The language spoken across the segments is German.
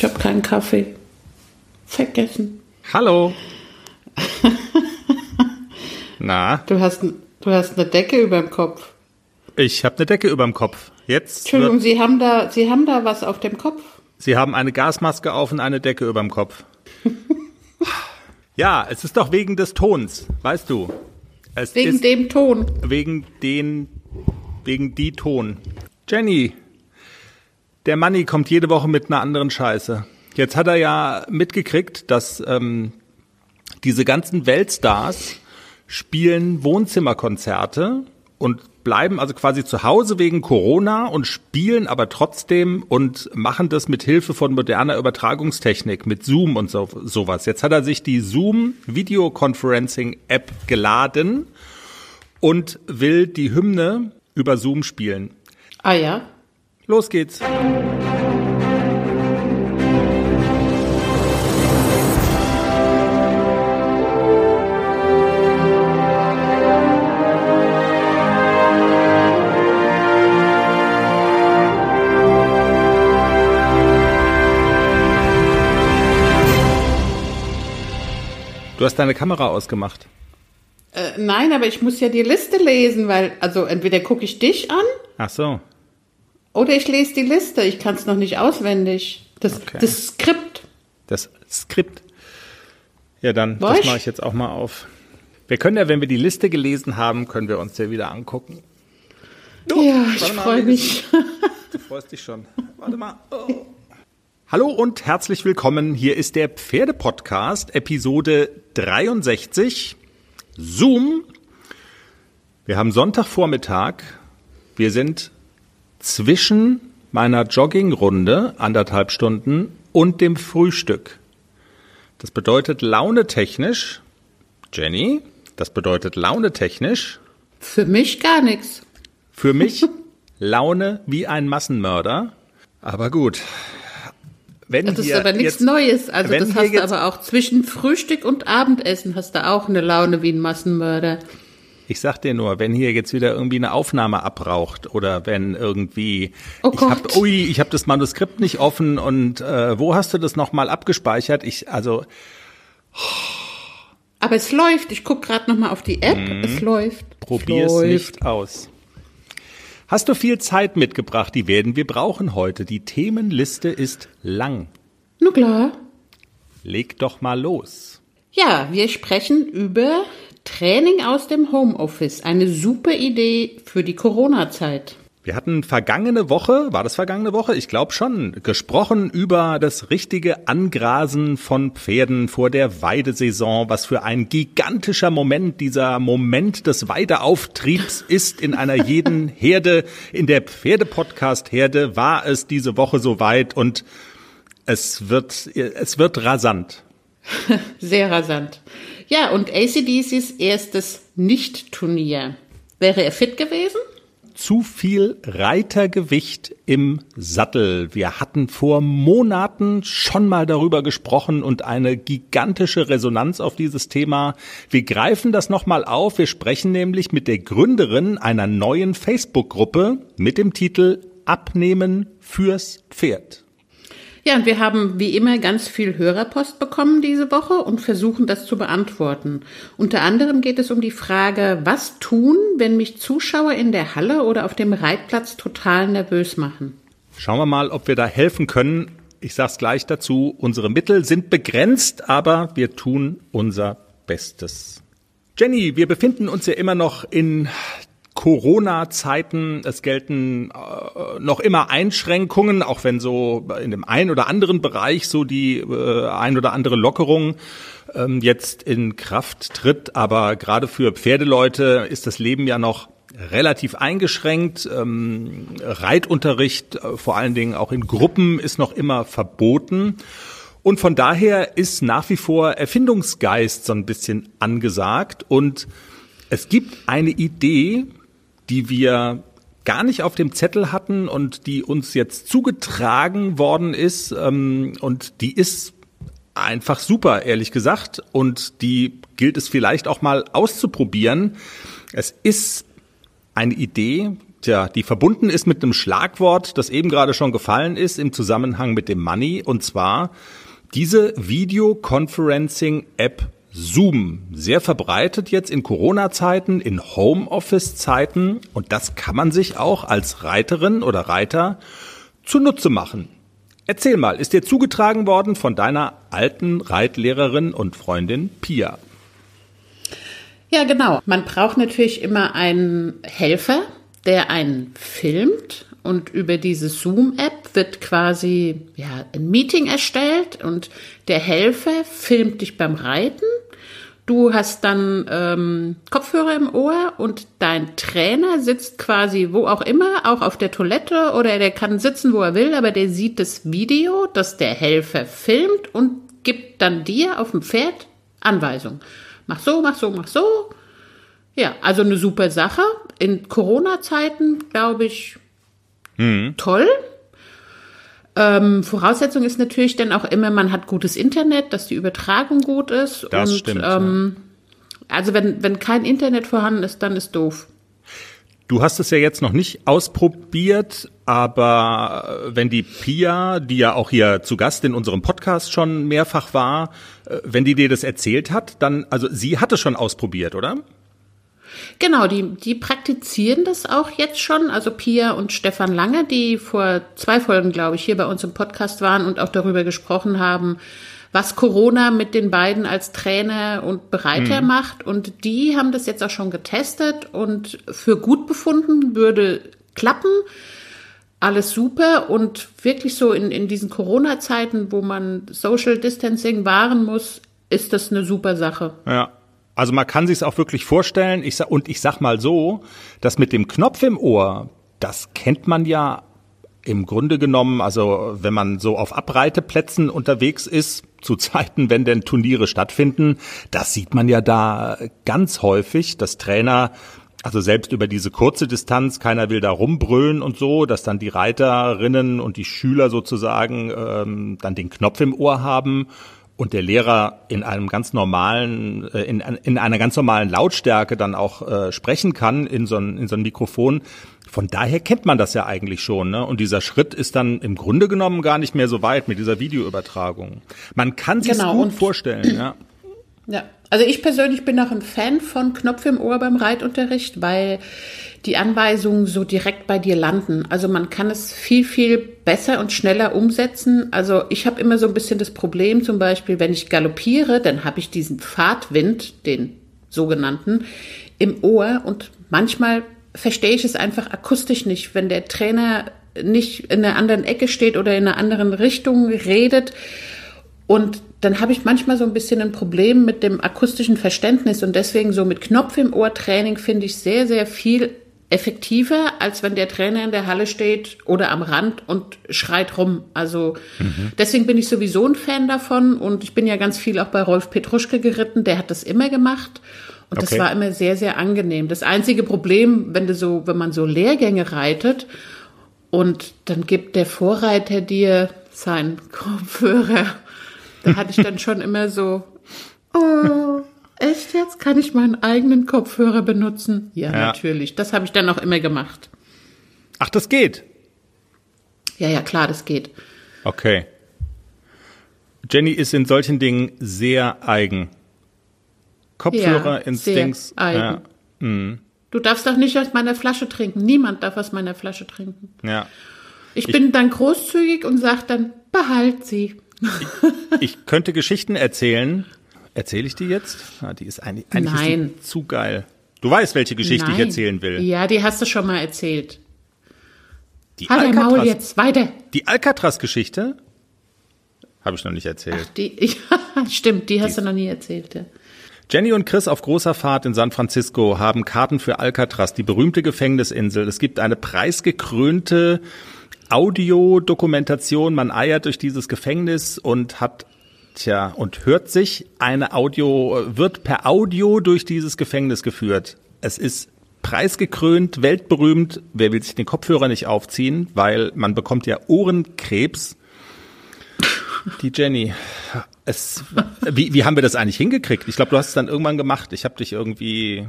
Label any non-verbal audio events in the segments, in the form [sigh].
Ich habe keinen Kaffee. Vergessen. Hallo. [laughs] Na? Du hast, du hast eine Decke über dem Kopf. Ich habe eine Decke über dem Kopf. Jetzt. Entschuldigung, Sie haben da, Sie haben da was auf dem Kopf. Sie haben eine Gasmaske auf und eine Decke über dem Kopf. [laughs] ja, es ist doch wegen des Tons, weißt du. Es wegen dem Ton. Wegen den, wegen die Ton. Jenny, der Manni kommt jede Woche mit einer anderen Scheiße. Jetzt hat er ja mitgekriegt, dass ähm, diese ganzen Weltstars spielen Wohnzimmerkonzerte und bleiben also quasi zu Hause wegen Corona und spielen aber trotzdem und machen das mit Hilfe von moderner Übertragungstechnik, mit Zoom und so, sowas. Jetzt hat er sich die Zoom Videoconferencing App geladen und will die Hymne über Zoom spielen. Ah ja. Los geht's. Du hast deine Kamera ausgemacht. Äh, nein, aber ich muss ja die Liste lesen, weil, also entweder gucke ich dich an. Ach so. Oder ich lese die Liste. Ich kann es noch nicht auswendig. Das, okay. das Skript. Das Skript. Ja, dann, War das mache ich jetzt auch mal auf. Wir können ja, wenn wir die Liste gelesen haben, können wir uns ja wieder angucken. Oh, ja, ich freue mich. Du freust dich schon. Warte mal. Oh. Hallo und herzlich willkommen. Hier ist der Pferdepodcast, Episode 63. Zoom. Wir haben Sonntagvormittag. Wir sind zwischen meiner Joggingrunde, anderthalb Stunden, und dem Frühstück. Das bedeutet launetechnisch, Jenny, das bedeutet launetechnisch. Für mich gar nichts. Für mich Laune wie ein Massenmörder. Aber gut, wenn das ist aber nichts jetzt, Neues. Also das hast du aber auch zwischen Frühstück und Abendessen hast du auch eine Laune wie ein Massenmörder. Ich sag dir nur, wenn hier jetzt wieder irgendwie eine Aufnahme abraucht oder wenn irgendwie oh ich habe ui, ich habe das Manuskript nicht offen und äh, wo hast du das nochmal abgespeichert? Ich also aber es läuft. Ich guck gerade noch mal auf die App. Mhm. Es läuft. Probier's es nicht aus. Hast du viel Zeit mitgebracht? Die werden wir brauchen heute. Die Themenliste ist lang. Na klar. Leg doch mal los. Ja, wir sprechen über Training aus dem Homeoffice. Eine super Idee für die Corona-Zeit. Wir hatten vergangene Woche, war das vergangene Woche? Ich glaube schon, gesprochen über das richtige Angrasen von Pferden vor der Weidesaison, was für ein gigantischer Moment dieser Moment des Weideauftriebs ist in einer jeden [laughs] Herde. In der Pferdepodcast-Herde war es diese Woche soweit und es wird, es wird rasant. [laughs] Sehr rasant. Ja, und ACDCs erstes Nicht-Turnier. Wäre er fit gewesen? zu viel Reitergewicht im Sattel. Wir hatten vor Monaten schon mal darüber gesprochen und eine gigantische Resonanz auf dieses Thema. Wir greifen das nochmal auf. Wir sprechen nämlich mit der Gründerin einer neuen Facebook-Gruppe mit dem Titel Abnehmen fürs Pferd. Ja, und wir haben wie immer ganz viel Hörerpost bekommen diese Woche und versuchen das zu beantworten. Unter anderem geht es um die Frage, was tun, wenn mich Zuschauer in der Halle oder auf dem Reitplatz total nervös machen? Schauen wir mal, ob wir da helfen können. Ich sage es gleich dazu, unsere Mittel sind begrenzt, aber wir tun unser Bestes. Jenny, wir befinden uns ja immer noch in Corona-Zeiten. Es gelten äh, noch immer Einschränkungen, auch wenn so in dem einen oder anderen Bereich so die äh, ein oder andere Lockerung ähm, jetzt in Kraft tritt. Aber gerade für Pferdeleute ist das Leben ja noch relativ eingeschränkt. Ähm, Reitunterricht, äh, vor allen Dingen auch in Gruppen, ist noch immer verboten. Und von daher ist nach wie vor Erfindungsgeist so ein bisschen angesagt. Und es gibt eine Idee, die wir gar nicht auf dem Zettel hatten und die uns jetzt zugetragen worden ist. Ähm, und die ist einfach super, ehrlich gesagt. Und die gilt es vielleicht auch mal auszuprobieren. Es ist eine Idee, Tja, die verbunden ist mit einem Schlagwort, das eben gerade schon gefallen ist im Zusammenhang mit dem Money, und zwar diese Videoconferencing-App Zoom. Sehr verbreitet jetzt in Corona-Zeiten, in Homeoffice-Zeiten, und das kann man sich auch als Reiterin oder Reiter zunutze machen. Erzähl mal, ist dir zugetragen worden von deiner alten Reitlehrerin und Freundin Pia? Ja, genau. Man braucht natürlich immer einen Helfer, der einen filmt und über diese Zoom-App wird quasi ja, ein Meeting erstellt und der Helfer filmt dich beim Reiten. Du hast dann ähm, Kopfhörer im Ohr und dein Trainer sitzt quasi wo auch immer, auch auf der Toilette oder der kann sitzen, wo er will, aber der sieht das Video, das der Helfer filmt und gibt dann dir auf dem Pferd Anweisungen. Mach so, mach so, mach so. Ja, also eine super Sache. In Corona-Zeiten, glaube ich, mhm. toll. Ähm, Voraussetzung ist natürlich dann auch immer, man hat gutes Internet, dass die Übertragung gut ist. Das und, stimmt. Ähm, ja. Also wenn, wenn kein Internet vorhanden ist, dann ist doof. Du hast es ja jetzt noch nicht ausprobiert, aber wenn die Pia, die ja auch hier zu Gast in unserem Podcast schon mehrfach war, äh, wenn die dir das erzählt hat, dann, also sie hat es schon ausprobiert, oder? Genau, die, die praktizieren das auch jetzt schon. Also Pia und Stefan Lange, die vor zwei Folgen, glaube ich, hier bei uns im Podcast waren und auch darüber gesprochen haben, was Corona mit den beiden als Trainer und Bereiter mhm. macht. Und die haben das jetzt auch schon getestet und für gut befunden, würde klappen. Alles super und wirklich so in, in diesen Corona-Zeiten, wo man Social Distancing wahren muss, ist das eine super Sache. Ja. Also man kann sich es auch wirklich vorstellen. Ich sag, und ich sag mal so, dass mit dem Knopf im Ohr, das kennt man ja im Grunde genommen, also wenn man so auf Abreiteplätzen unterwegs ist, zu Zeiten, wenn denn Turniere stattfinden, das sieht man ja da ganz häufig, dass Trainer also selbst über diese kurze Distanz, keiner will da rumbrüllen und so, dass dann die Reiterinnen und die Schüler sozusagen ähm, dann den Knopf im Ohr haben und der Lehrer in einem ganz normalen, äh, in, in einer ganz normalen Lautstärke dann auch äh, sprechen kann in so, ein, in so ein Mikrofon. Von daher kennt man das ja eigentlich schon. Ne? Und dieser Schritt ist dann im Grunde genommen gar nicht mehr so weit mit dieser Videoübertragung. Man kann sich genau, gut vorstellen. Ja. [clears throat] ja, also ich persönlich bin auch ein Fan von Knopf im Ohr beim Reitunterricht, weil die Anweisungen so direkt bei dir landen. Also man kann es viel, viel besser und schneller umsetzen. Also ich habe immer so ein bisschen das Problem, zum Beispiel, wenn ich galoppiere, dann habe ich diesen Fahrtwind, den sogenannten, im Ohr und manchmal verstehe ich es einfach akustisch nicht, wenn der Trainer nicht in einer anderen Ecke steht oder in einer anderen Richtung redet. Und dann habe ich manchmal so ein bisschen ein Problem mit dem akustischen Verständnis und deswegen so mit Knopf im Ohr Training finde ich sehr, sehr viel effektiver, als wenn der Trainer in der Halle steht oder am Rand und schreit rum. Also mhm. deswegen bin ich sowieso ein Fan davon und ich bin ja ganz viel auch bei Rolf Petruschke geritten, der hat das immer gemacht und okay. das war immer sehr, sehr angenehm. Das einzige Problem, wenn du so, wenn man so Lehrgänge reitet und dann gibt der Vorreiter dir seinen Kopfhörer, da hatte ich dann schon immer so, oh, Echt jetzt? Kann ich meinen eigenen Kopfhörer benutzen? Ja, ja. natürlich. Das habe ich dann auch immer gemacht. Ach, das geht? Ja, ja, klar, das geht. Okay. Jenny ist in solchen Dingen sehr eigen. Kopfhörer, ja, Instincts. Eigen. Ja. Mhm. Du darfst doch nicht aus meiner Flasche trinken. Niemand darf aus meiner Flasche trinken. Ja. Ich, ich bin dann großzügig und sage dann, behalt sie. Ich, ich könnte Geschichten erzählen, Erzähle ich die jetzt? Ah, die ist eigentlich, eigentlich Nein. Ist zu geil. Du weißt, welche Geschichte Nein. ich erzählen will. Ja, die hast du schon mal erzählt. Die halt Alcatraz, Maul jetzt, weiter. Die Alcatraz-Geschichte habe ich noch nicht erzählt. Ach, die, [laughs] ja, stimmt, die hast die, du noch nie erzählt. Ja. Jenny und Chris auf großer Fahrt in San Francisco haben Karten für Alcatraz, die berühmte Gefängnisinsel. Es gibt eine preisgekrönte Audiodokumentation. Man eiert durch dieses Gefängnis und hat Tja, und hört sich eine Audio, wird per Audio durch dieses Gefängnis geführt. Es ist preisgekrönt, weltberühmt. Wer will sich den Kopfhörer nicht aufziehen, weil man bekommt ja Ohrenkrebs. Die Jenny, es, wie, wie haben wir das eigentlich hingekriegt? Ich glaube, du hast es dann irgendwann gemacht. Ich habe dich irgendwie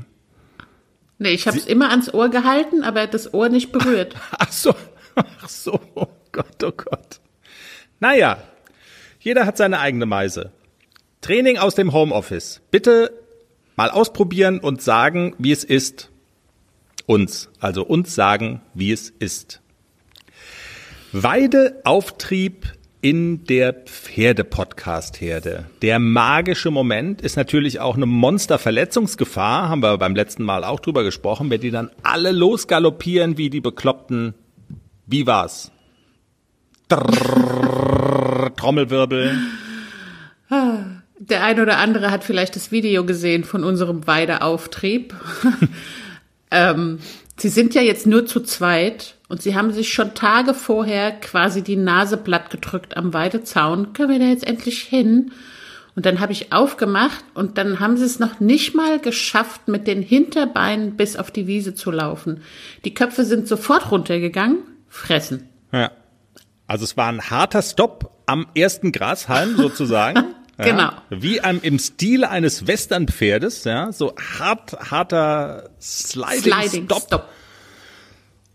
Nee, ich habe es immer ans Ohr gehalten, aber das Ohr nicht berührt. [laughs] Ach so, ach so, oh Gott, oh Gott. Naja, jeder hat seine eigene Meise. Training aus dem Homeoffice. Bitte mal ausprobieren und sagen, wie es ist. Uns, also uns sagen, wie es ist. Weideauftrieb in der Pferde-Podcast-Herde. Der magische Moment ist natürlich auch eine Monsterverletzungsgefahr, haben wir beim letzten Mal auch drüber gesprochen, wenn die dann alle losgaloppieren wie die Bekloppten. Wie war's? Drrr, Trommelwirbel. Der ein oder andere hat vielleicht das Video gesehen von unserem Weideauftrieb. ähm, sie sind ja jetzt nur zu zweit und sie haben sich schon Tage vorher quasi die Nase platt gedrückt am Weidezaun. Können wir da jetzt endlich hin? Und dann habe ich aufgemacht und dann haben sie es noch nicht mal geschafft, mit den Hinterbeinen bis auf die Wiese zu laufen. Die Köpfe sind sofort runtergegangen, fressen. Ja. Also es war ein harter Stopp am ersten Grashalm [laughs] sozusagen. Ja, genau. Wie einem, im Stil eines Westernpferdes, ja, so hart, harter Sliding, Sliding Stop. Stop.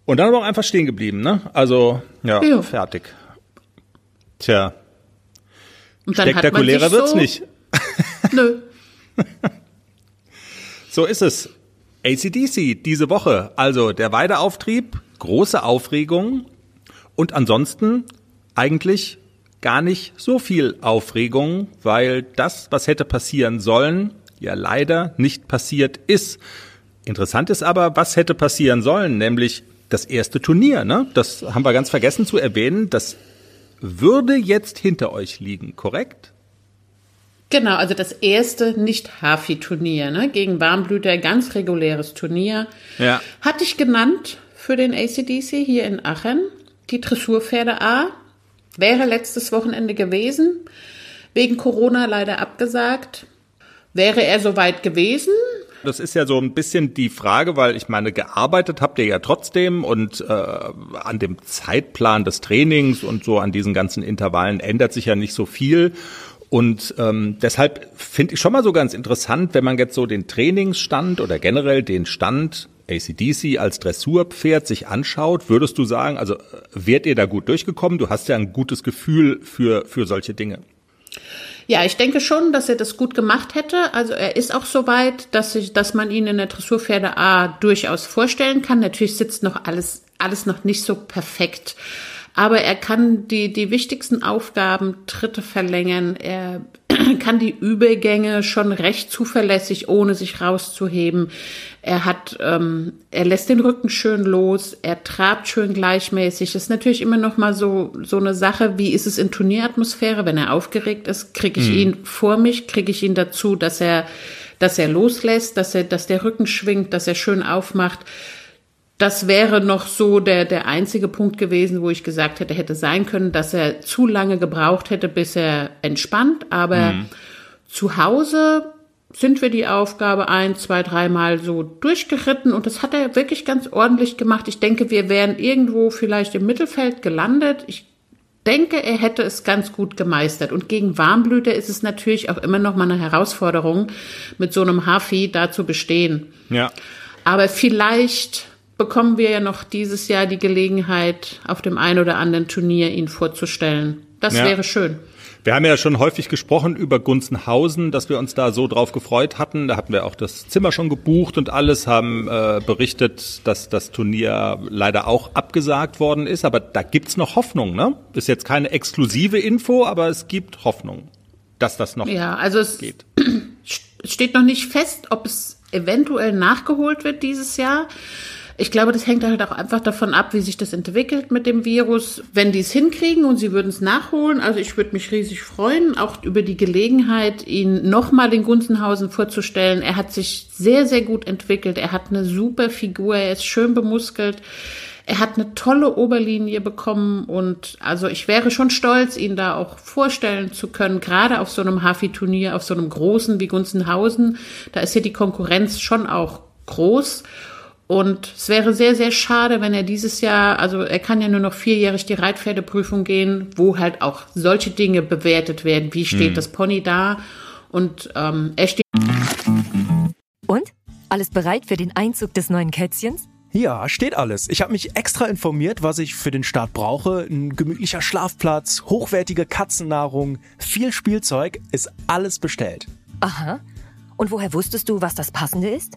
Und dann aber auch einfach stehen geblieben, ne? Also, ja, Ja. fertig. Tja, Und dann hat man spektakulärer wird's so, nicht. [laughs] Nö. So ist es. ACDC diese Woche. Also der Weideauftrieb, große Aufregung und ansonsten eigentlich gar nicht so viel Aufregung, weil das, was hätte passieren sollen, ja leider nicht passiert ist. Interessant ist aber, was hätte passieren sollen, nämlich das erste Turnier. Ne? Das haben wir ganz vergessen zu erwähnen. Das würde jetzt hinter euch liegen, korrekt? Genau, also das erste Nicht-Hafi-Turnier, ne? Gegen Warmblüter, ganz reguläres Turnier. Ja. Hatte ich genannt für den ACDC hier in Aachen. Die Dressurpferde A. Wäre letztes Wochenende gewesen. Wegen Corona leider abgesagt. Wäre er soweit gewesen? Das ist ja so ein bisschen die Frage, weil ich meine, gearbeitet habt ihr ja trotzdem und äh, an dem Zeitplan des Trainings und so an diesen ganzen Intervallen ändert sich ja nicht so viel. Und ähm, deshalb finde ich schon mal so ganz interessant, wenn man jetzt so den Trainingsstand oder generell den Stand ACDC als Dressurpferd sich anschaut, würdest du sagen, also wärt ihr da gut durchgekommen? Du hast ja ein gutes Gefühl für, für solche Dinge. Ja, ich denke schon, dass er das gut gemacht hätte. Also er ist auch so weit, dass ich, dass man ihn in der Dressurpferde A durchaus vorstellen kann. Natürlich sitzt noch alles, alles noch nicht so perfekt. Aber er kann die, die wichtigsten Aufgaben, Tritte verlängern. Er [clears throat] kann die Übergänge schon recht zuverlässig, ohne sich rauszuheben. Er hat, ähm, er lässt den Rücken schön los. Er trabt schön gleichmäßig. Das ist natürlich immer noch mal so, so eine Sache. Wie ist es in Turnieratmosphäre? Wenn er aufgeregt ist, kriege ich ihn vor mich, kriege ich ihn dazu, dass er, dass er loslässt, dass er, dass der Rücken schwingt, dass er schön aufmacht. Das wäre noch so der, der einzige Punkt gewesen, wo ich gesagt hätte, hätte sein können, dass er zu lange gebraucht hätte, bis er entspannt. Aber zu Hause sind wir die Aufgabe ein, zwei, dreimal so durchgeritten und das hat er wirklich ganz ordentlich gemacht. Ich denke, wir wären irgendwo vielleicht im Mittelfeld gelandet. Ich denke, er hätte es ganz gut gemeistert. Und gegen Warmblüter ist es natürlich auch immer noch mal eine Herausforderung, mit so einem Hafi da zu bestehen. Ja. Aber vielleicht bekommen wir ja noch dieses Jahr die Gelegenheit, auf dem ein oder anderen Turnier ihn vorzustellen. Das Ja. wäre schön. Wir haben ja schon häufig gesprochen über Gunzenhausen, dass wir uns da so drauf gefreut hatten. Da hatten wir auch das Zimmer schon gebucht und alles, haben äh, berichtet, dass das Turnier leider auch abgesagt worden ist. Aber da gibt's noch Hoffnung, ne? Ist jetzt keine exklusive Info, aber es gibt Hoffnung, dass das noch Ja, also es geht. [clears throat] es steht noch nicht fest, ob es eventuell nachgeholt wird dieses Jahr. Ich glaube, das hängt halt auch einfach davon ab, wie sich das entwickelt mit dem Virus. Wenn die es hinkriegen und sie würden es nachholen, also ich würde mich riesig freuen, auch über die Gelegenheit, ihn nochmal in Gunzenhausen vorzustellen. Er hat sich sehr, sehr gut entwickelt. Er hat eine super Figur, er ist schön bemuskelt. Er hat eine tolle Oberlinie bekommen und also ich wäre schon stolz, ihn da auch vorstellen zu können, gerade auf so einem Hafi-Turnier, auf so einem großen wie Gunzenhausen. Da ist ja die Konkurrenz schon auch groß. Und es wäre sehr, sehr schade, wenn er dieses Jahr, also er kann ja nur noch vierjährig die Reitpferdeprüfung gehen, wo halt auch solche Dinge bewertet werden. Wie steht das Pony da? Und ähm, er steht Und? Alles bereit für den Einzug des neuen Kätzchens? Ja, steht alles. Ich habe mich extra informiert, was ich für den Start brauche. Ein gemütlicher Schlafplatz, hochwertige Katzennahrung, viel Spielzeug, ist alles bestellt. Aha. Und woher wusstest du, was das Passende ist?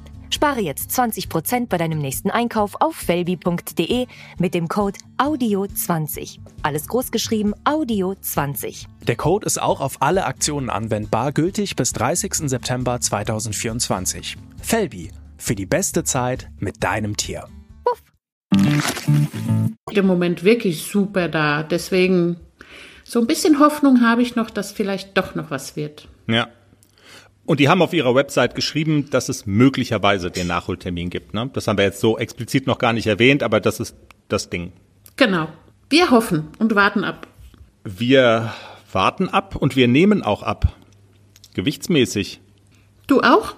Spare jetzt 20% bei deinem nächsten Einkauf auf felbi.de mit dem Code AUDIO20. Alles großgeschrieben AUDIO20. Der Code ist auch auf alle Aktionen anwendbar, gültig bis 30. September 2024. Felbi, für die beste Zeit mit deinem Tier. Puff. Im Moment wirklich super da, deswegen so ein bisschen Hoffnung habe ich noch, dass vielleicht doch noch was wird. Ja. Und die haben auf ihrer Website geschrieben, dass es möglicherweise den Nachholtermin gibt. Ne? Das haben wir jetzt so explizit noch gar nicht erwähnt, aber das ist das Ding. Genau. Wir hoffen und warten ab. Wir warten ab und wir nehmen auch ab. Gewichtsmäßig. Du auch?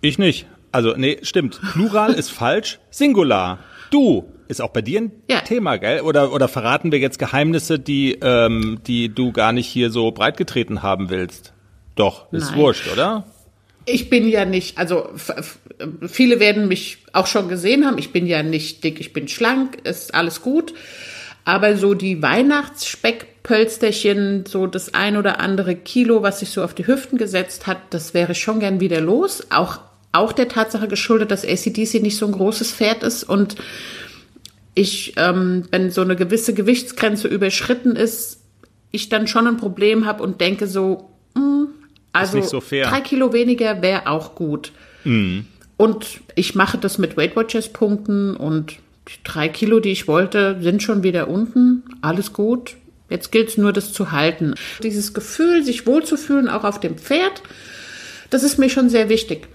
Ich nicht. Also, nee, stimmt. Plural ist falsch. Singular. Du ist auch bei dir ein ja. Thema, gell? Oder, oder verraten wir jetzt Geheimnisse, die, ähm, die du gar nicht hier so breitgetreten haben willst? Doch, ist Nein. wurscht, oder? Ich bin ja nicht, also viele werden mich auch schon gesehen haben, ich bin ja nicht dick, ich bin schlank, ist alles gut. Aber so die Weihnachtsspeckpölsterchen, so das ein oder andere Kilo, was sich so auf die Hüften gesetzt hat, das wäre schon gern wieder los. Auch, auch der Tatsache geschuldet, dass ACDC nicht so ein großes Pferd ist und ich, ähm, wenn so eine gewisse Gewichtsgrenze überschritten ist, ich dann schon ein Problem habe und denke so, mh, hm, also so drei Kilo weniger wäre auch gut. Mhm. Und ich mache das mit Weight Watchers Punkten und die drei Kilo, die ich wollte, sind schon wieder unten. Alles gut. Jetzt gilt es nur, das zu halten. Dieses Gefühl, sich wohlzufühlen, auch auf dem Pferd, das ist mir schon sehr wichtig.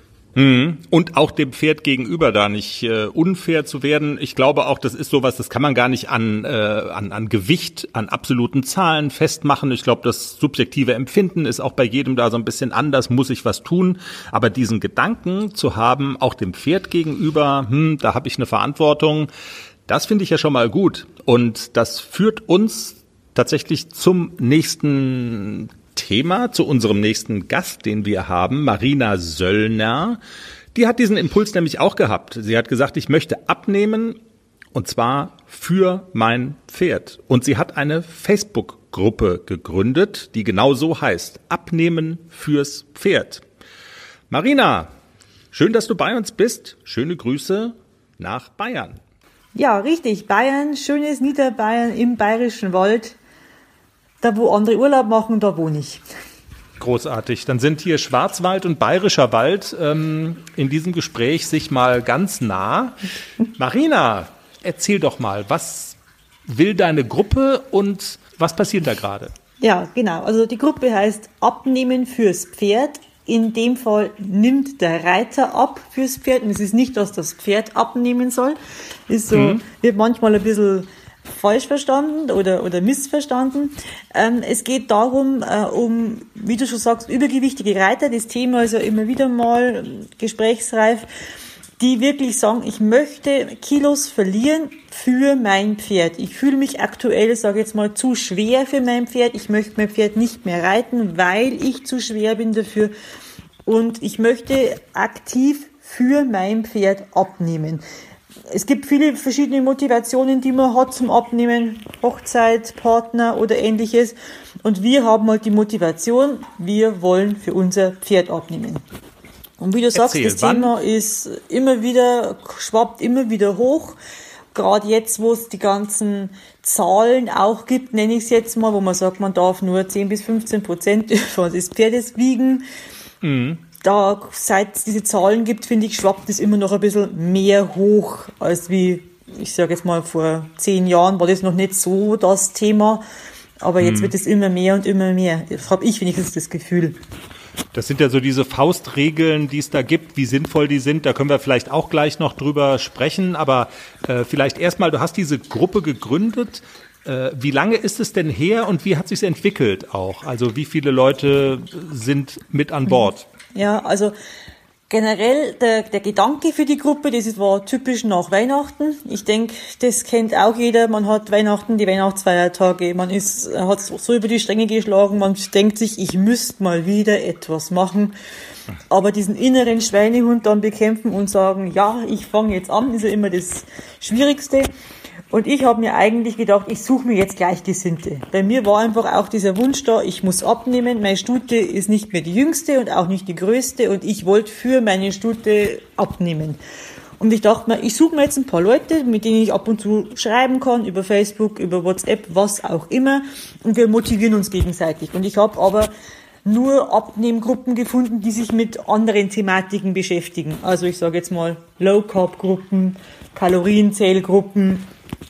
Und auch dem Pferd gegenüber da nicht äh, unfair zu werden. Ich glaube auch, das ist sowas, das kann man gar nicht an, äh, an, an Gewicht, an absoluten Zahlen festmachen. Ich glaube, das subjektive Empfinden ist auch bei jedem da so ein bisschen anders, muss ich was tun. Aber diesen Gedanken zu haben, auch dem Pferd gegenüber, hm, da habe ich eine Verantwortung, das finde ich ja schon mal gut. Und das führt uns tatsächlich zum nächsten Thema, zu unserem nächsten Gast, den wir haben, Marina Söllner. Die hat diesen Impuls nämlich auch gehabt. Sie hat gesagt, ich möchte abnehmen und zwar für mein Pferd. Und sie hat eine Facebook-Gruppe gegründet, die genau so heißt. Abnehmen fürs Pferd. Marina, schön, dass du bei uns bist. Schöne Grüße nach Bayern. Ja, richtig. Bayern, schönes Niederbayern im Bayerischen Wald. Da, wo andere Urlaub machen, da wohne ich. Großartig. Dann sind hier Schwarzwald und Bayerischer Wald ähm, in diesem Gespräch sich mal ganz nah. Marina, erzähl doch mal, was will deine Gruppe und was passiert da gerade? Ja, genau. Also die Gruppe heißt Abnehmen fürs Pferd. In dem Fall nimmt der Reiter ab fürs Pferd. Und es ist nicht, dass das Pferd abnehmen soll. Ist so, mhm. wird manchmal ein bisschen falsch verstanden oder, oder missverstanden. Ähm, es geht darum, äh, um, wie du schon sagst, übergewichtige Reiter. Das Thema ist ja immer wieder mal gesprächsreif, die wirklich sagen, ich möchte Kilos verlieren für mein Pferd. Ich fühle mich aktuell, sage jetzt mal, zu schwer für mein Pferd. Ich möchte mein Pferd nicht mehr reiten, weil ich zu schwer bin dafür. Und ich möchte aktiv für mein Pferd abnehmen es gibt viele verschiedene Motivationen, die man hat zum Abnehmen, Hochzeit, Partner oder ähnliches. Und wir haben halt die Motivation, wir wollen für unser Pferd abnehmen. Und wie du sagst, das wann? Thema ist immer wieder, schwappt immer wieder hoch. Gerade jetzt, wo es die ganzen Zahlen auch gibt, nenne ich es jetzt mal, wo man sagt, man darf nur 10 bis 15 Prozent [laughs] des Pferdes wiegen. Mhm da, seit es diese Zahlen gibt, finde ich, schwappt es immer noch ein bisschen mehr hoch als wie ich sage jetzt mal, vor zehn Jahren war das noch nicht so das Thema, aber jetzt hm. wird es immer mehr und immer mehr. Das habe ich wenigstens das Gefühl. Das sind ja so diese Faustregeln, die es da gibt, wie sinnvoll die sind. Da können wir vielleicht auch gleich noch drüber sprechen. Aber äh, vielleicht erstmal, du hast diese Gruppe gegründet. Äh, wie lange ist es denn her und wie hat sich entwickelt auch? Also wie viele Leute sind mit an Bord? Ja, also Generell der, der Gedanke für die Gruppe, das war typisch nach Weihnachten. Ich denke, das kennt auch jeder. Man hat Weihnachten, die Weihnachtsfeiertage, man ist, hat so über die Stränge geschlagen, man denkt sich, ich müsste mal wieder etwas machen. Aber diesen inneren Schweinehund dann bekämpfen und sagen, ja, ich fange jetzt an, ist ja immer das Schwierigste. Und ich habe mir eigentlich gedacht, ich suche mir jetzt Gleichgesinnte. Bei mir war einfach auch dieser Wunsch da, ich muss abnehmen. Meine Stute ist nicht mehr die jüngste und auch nicht die größte und ich wollte für meine Stute abnehmen. Und ich dachte mir, ich suche mir jetzt ein paar Leute, mit denen ich ab und zu schreiben kann, über Facebook, über WhatsApp, was auch immer. Und wir motivieren uns gegenseitig. Und ich habe aber nur Abnehmgruppen gefunden, die sich mit anderen Thematiken beschäftigen. Also ich sage jetzt mal Low-Carb-Gruppen, Kalorienzählgruppen,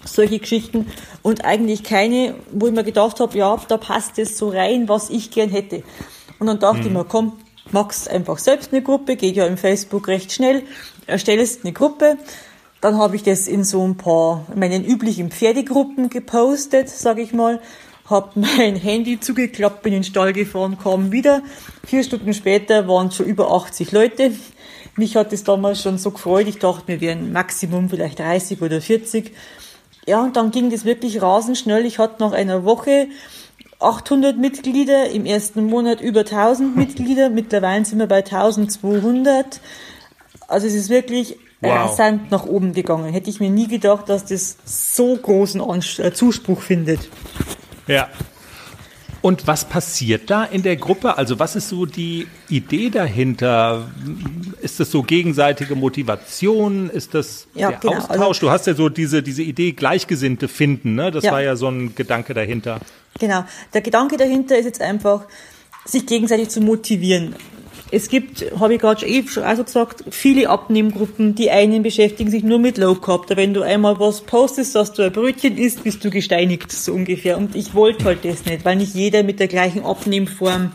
solche Geschichten und eigentlich keine, wo ich mir gedacht habe, ja, da passt es so rein, was ich gern hätte. Und dann dachte mhm. ich mir, komm, machst einfach selbst eine Gruppe, geht ja im Facebook recht schnell, erstellst eine Gruppe. Dann habe ich das in so ein paar meinen üblichen Pferdegruppen gepostet, sage ich mal. Hab [laughs] mein Handy zugeklappt, bin in den Stall gefahren, kam wieder. Vier Stunden später waren schon über 80 Leute. Mich hat es damals schon so gefreut. Ich dachte, wir wären Maximum vielleicht 30 oder 40. Ja, und dann ging das wirklich rasend schnell. Ich hatte nach einer Woche 800 Mitglieder, im ersten Monat über 1000 [laughs] Mitglieder, mittlerweile sind wir bei 1200. Also es ist wirklich wow. rasant nach oben gegangen. Hätte ich mir nie gedacht, dass das so großen äh, Zuspruch findet. Ja, und was passiert da in der Gruppe? Also was ist so die Idee dahinter? Ist das so gegenseitige Motivation? Ist das ja, der genau. Austausch? Also, du hast ja so diese, diese Idee Gleichgesinnte finden, ne? Das ja. war ja so ein Gedanke dahinter. Genau. Der Gedanke dahinter ist jetzt einfach, sich gegenseitig zu motivieren. Es gibt, habe ich gerade schon schon also gesagt, viele Abnehmgruppen. Die einen beschäftigen sich nur mit Low Carb. Da wenn du einmal was postest, dass du ein Brötchen isst, bist du gesteinigt, so ungefähr. Und ich wollte halt das nicht, weil nicht jeder mit der gleichen Abnehmform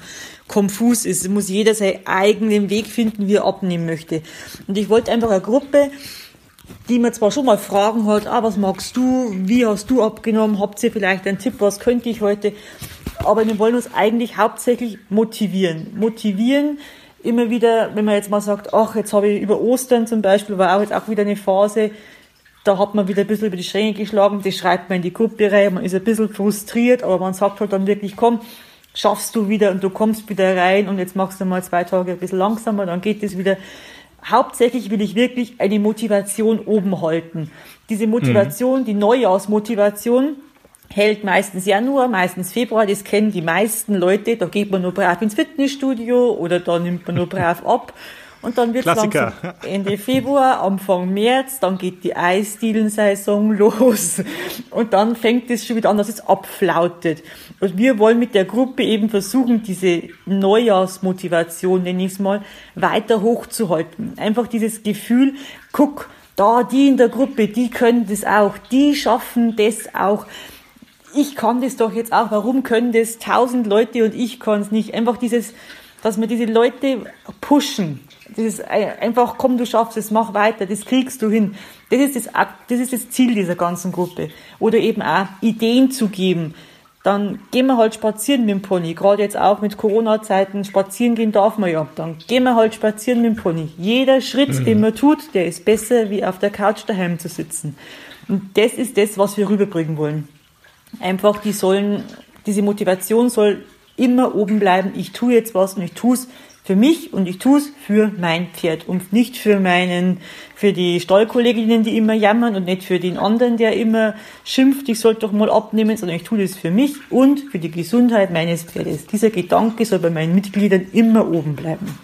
konfus ist. Es muss jeder seinen eigenen Weg finden, wie er abnehmen möchte. Und ich wollte einfach eine Gruppe, die mir zwar schon mal Fragen hat, ah, was magst du, wie hast du abgenommen, habt ihr vielleicht einen Tipp, was könnte ich heute, aber wir wollen uns eigentlich hauptsächlich motivieren. Motivieren, immer wieder, wenn man jetzt mal sagt, ach, jetzt habe ich über Ostern zum Beispiel, war auch jetzt auch wieder eine Phase, da hat man wieder ein bisschen über die Stränge geschlagen, das schreibt man in die Gruppe rein, man ist ein bisschen frustriert, aber man sagt halt dann wirklich, komm, schaffst du wieder und du kommst wieder rein und jetzt machst du mal zwei Tage ein bisschen langsamer, dann geht es wieder. Hauptsächlich will ich wirklich eine Motivation oben halten. Diese Motivation, mhm. die Neujahrsmotivation, hält meistens Januar, meistens Februar, das kennen die meisten Leute, da geht man nur brav ins Fitnessstudio oder da nimmt man nur [laughs] brav ab. Und dann wird langsam Ende Februar, Anfang März, dann geht die Eisdielensaison [laughs] los. Und dann fängt es schon wieder an, dass es abflautet. Und wir wollen mit der Gruppe eben versuchen, diese Neujahrsmotivation, nenne ich es mal, weiter hochzuhalten. Einfach dieses Gefühl, guck, da, die in der Gruppe, die können das auch, die schaffen das auch ich kann das doch jetzt auch, warum können das tausend Leute und ich kann es nicht? Einfach dieses, dass wir diese Leute pushen. Dieses einfach, komm, du schaffst es, mach weiter, das kriegst du hin. Das ist das, das ist das Ziel dieser ganzen Gruppe. Oder eben auch Ideen zu geben. Dann gehen wir halt spazieren mit dem Pony. Gerade jetzt auch mit Corona-Zeiten, spazieren gehen darf man ja. Dann gehen wir halt spazieren mit dem Pony. Jeder Schritt, mhm. den man tut, der ist besser, wie auf der Couch daheim zu sitzen. Und das ist das, was wir rüberbringen wollen. Einfach, die sollen, diese Motivation soll immer oben bleiben. Ich tue jetzt was und ich tue es für mich und ich tue es für mein Pferd und nicht für meinen, für die Stallkolleginnen, die immer jammern und nicht für den anderen, der immer schimpft, ich sollte doch mal abnehmen, sondern ich tue das für mich und für die Gesundheit meines Pferdes. Dieser Gedanke soll bei meinen Mitgliedern immer oben bleiben.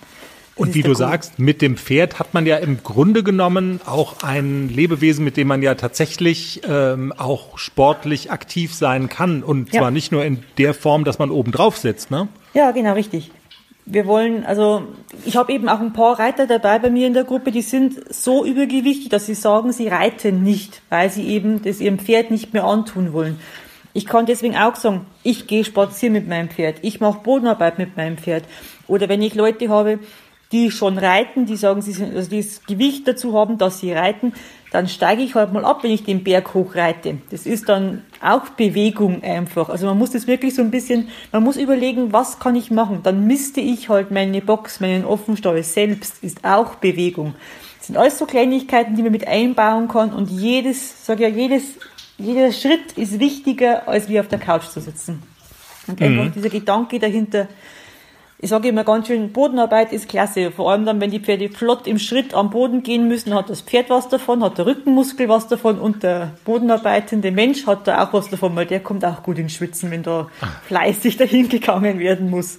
Und wie du Grund. sagst, mit dem Pferd hat man ja im Grunde genommen auch ein Lebewesen, mit dem man ja tatsächlich ähm, auch sportlich aktiv sein kann. Und ja. zwar nicht nur in der Form, dass man oben drauf sitzt, ne? Ja, genau, richtig. wir wollen, also ich habe eben auch ein paar Reiter dabei bei mir in der Gruppe, die sind so übergewichtig, dass sie sagen, sie reiten nicht, weil sie eben das ihrem Pferd nicht mehr antun wollen. Ich kann deswegen auch sagen, ich gehe spazieren mit meinem Pferd, ich mache Bodenarbeit mit meinem Pferd. Oder wenn ich Leute habe, die schon reiten, die sagen, sie sind, also die das Gewicht dazu haben, dass sie reiten, dann steige ich halt mal ab, wenn ich den Berg hochreite. Das ist dann auch Bewegung einfach. Also man muss das wirklich so ein bisschen, man muss überlegen, was kann ich machen. Dann misste ich halt meine Box, meinen Offenstall selbst, ist auch Bewegung. Das sind alles so Kleinigkeiten, die man mit einbauen kann und jedes, sag ja, jedes jeder Schritt ist wichtiger, als wie auf der Couch zu sitzen. Und einfach mhm. dieser Gedanke dahinter, ich sage immer ganz schön, Bodenarbeit ist klasse. Vor allem dann, wenn die Pferde flott im Schritt am Boden gehen müssen, hat das Pferd was davon, hat der Rückenmuskel was davon und der bodenarbeitende Mensch hat da auch was davon, weil der kommt auch gut ins Schwitzen, wenn da ah. fleißig dahin gegangen werden muss.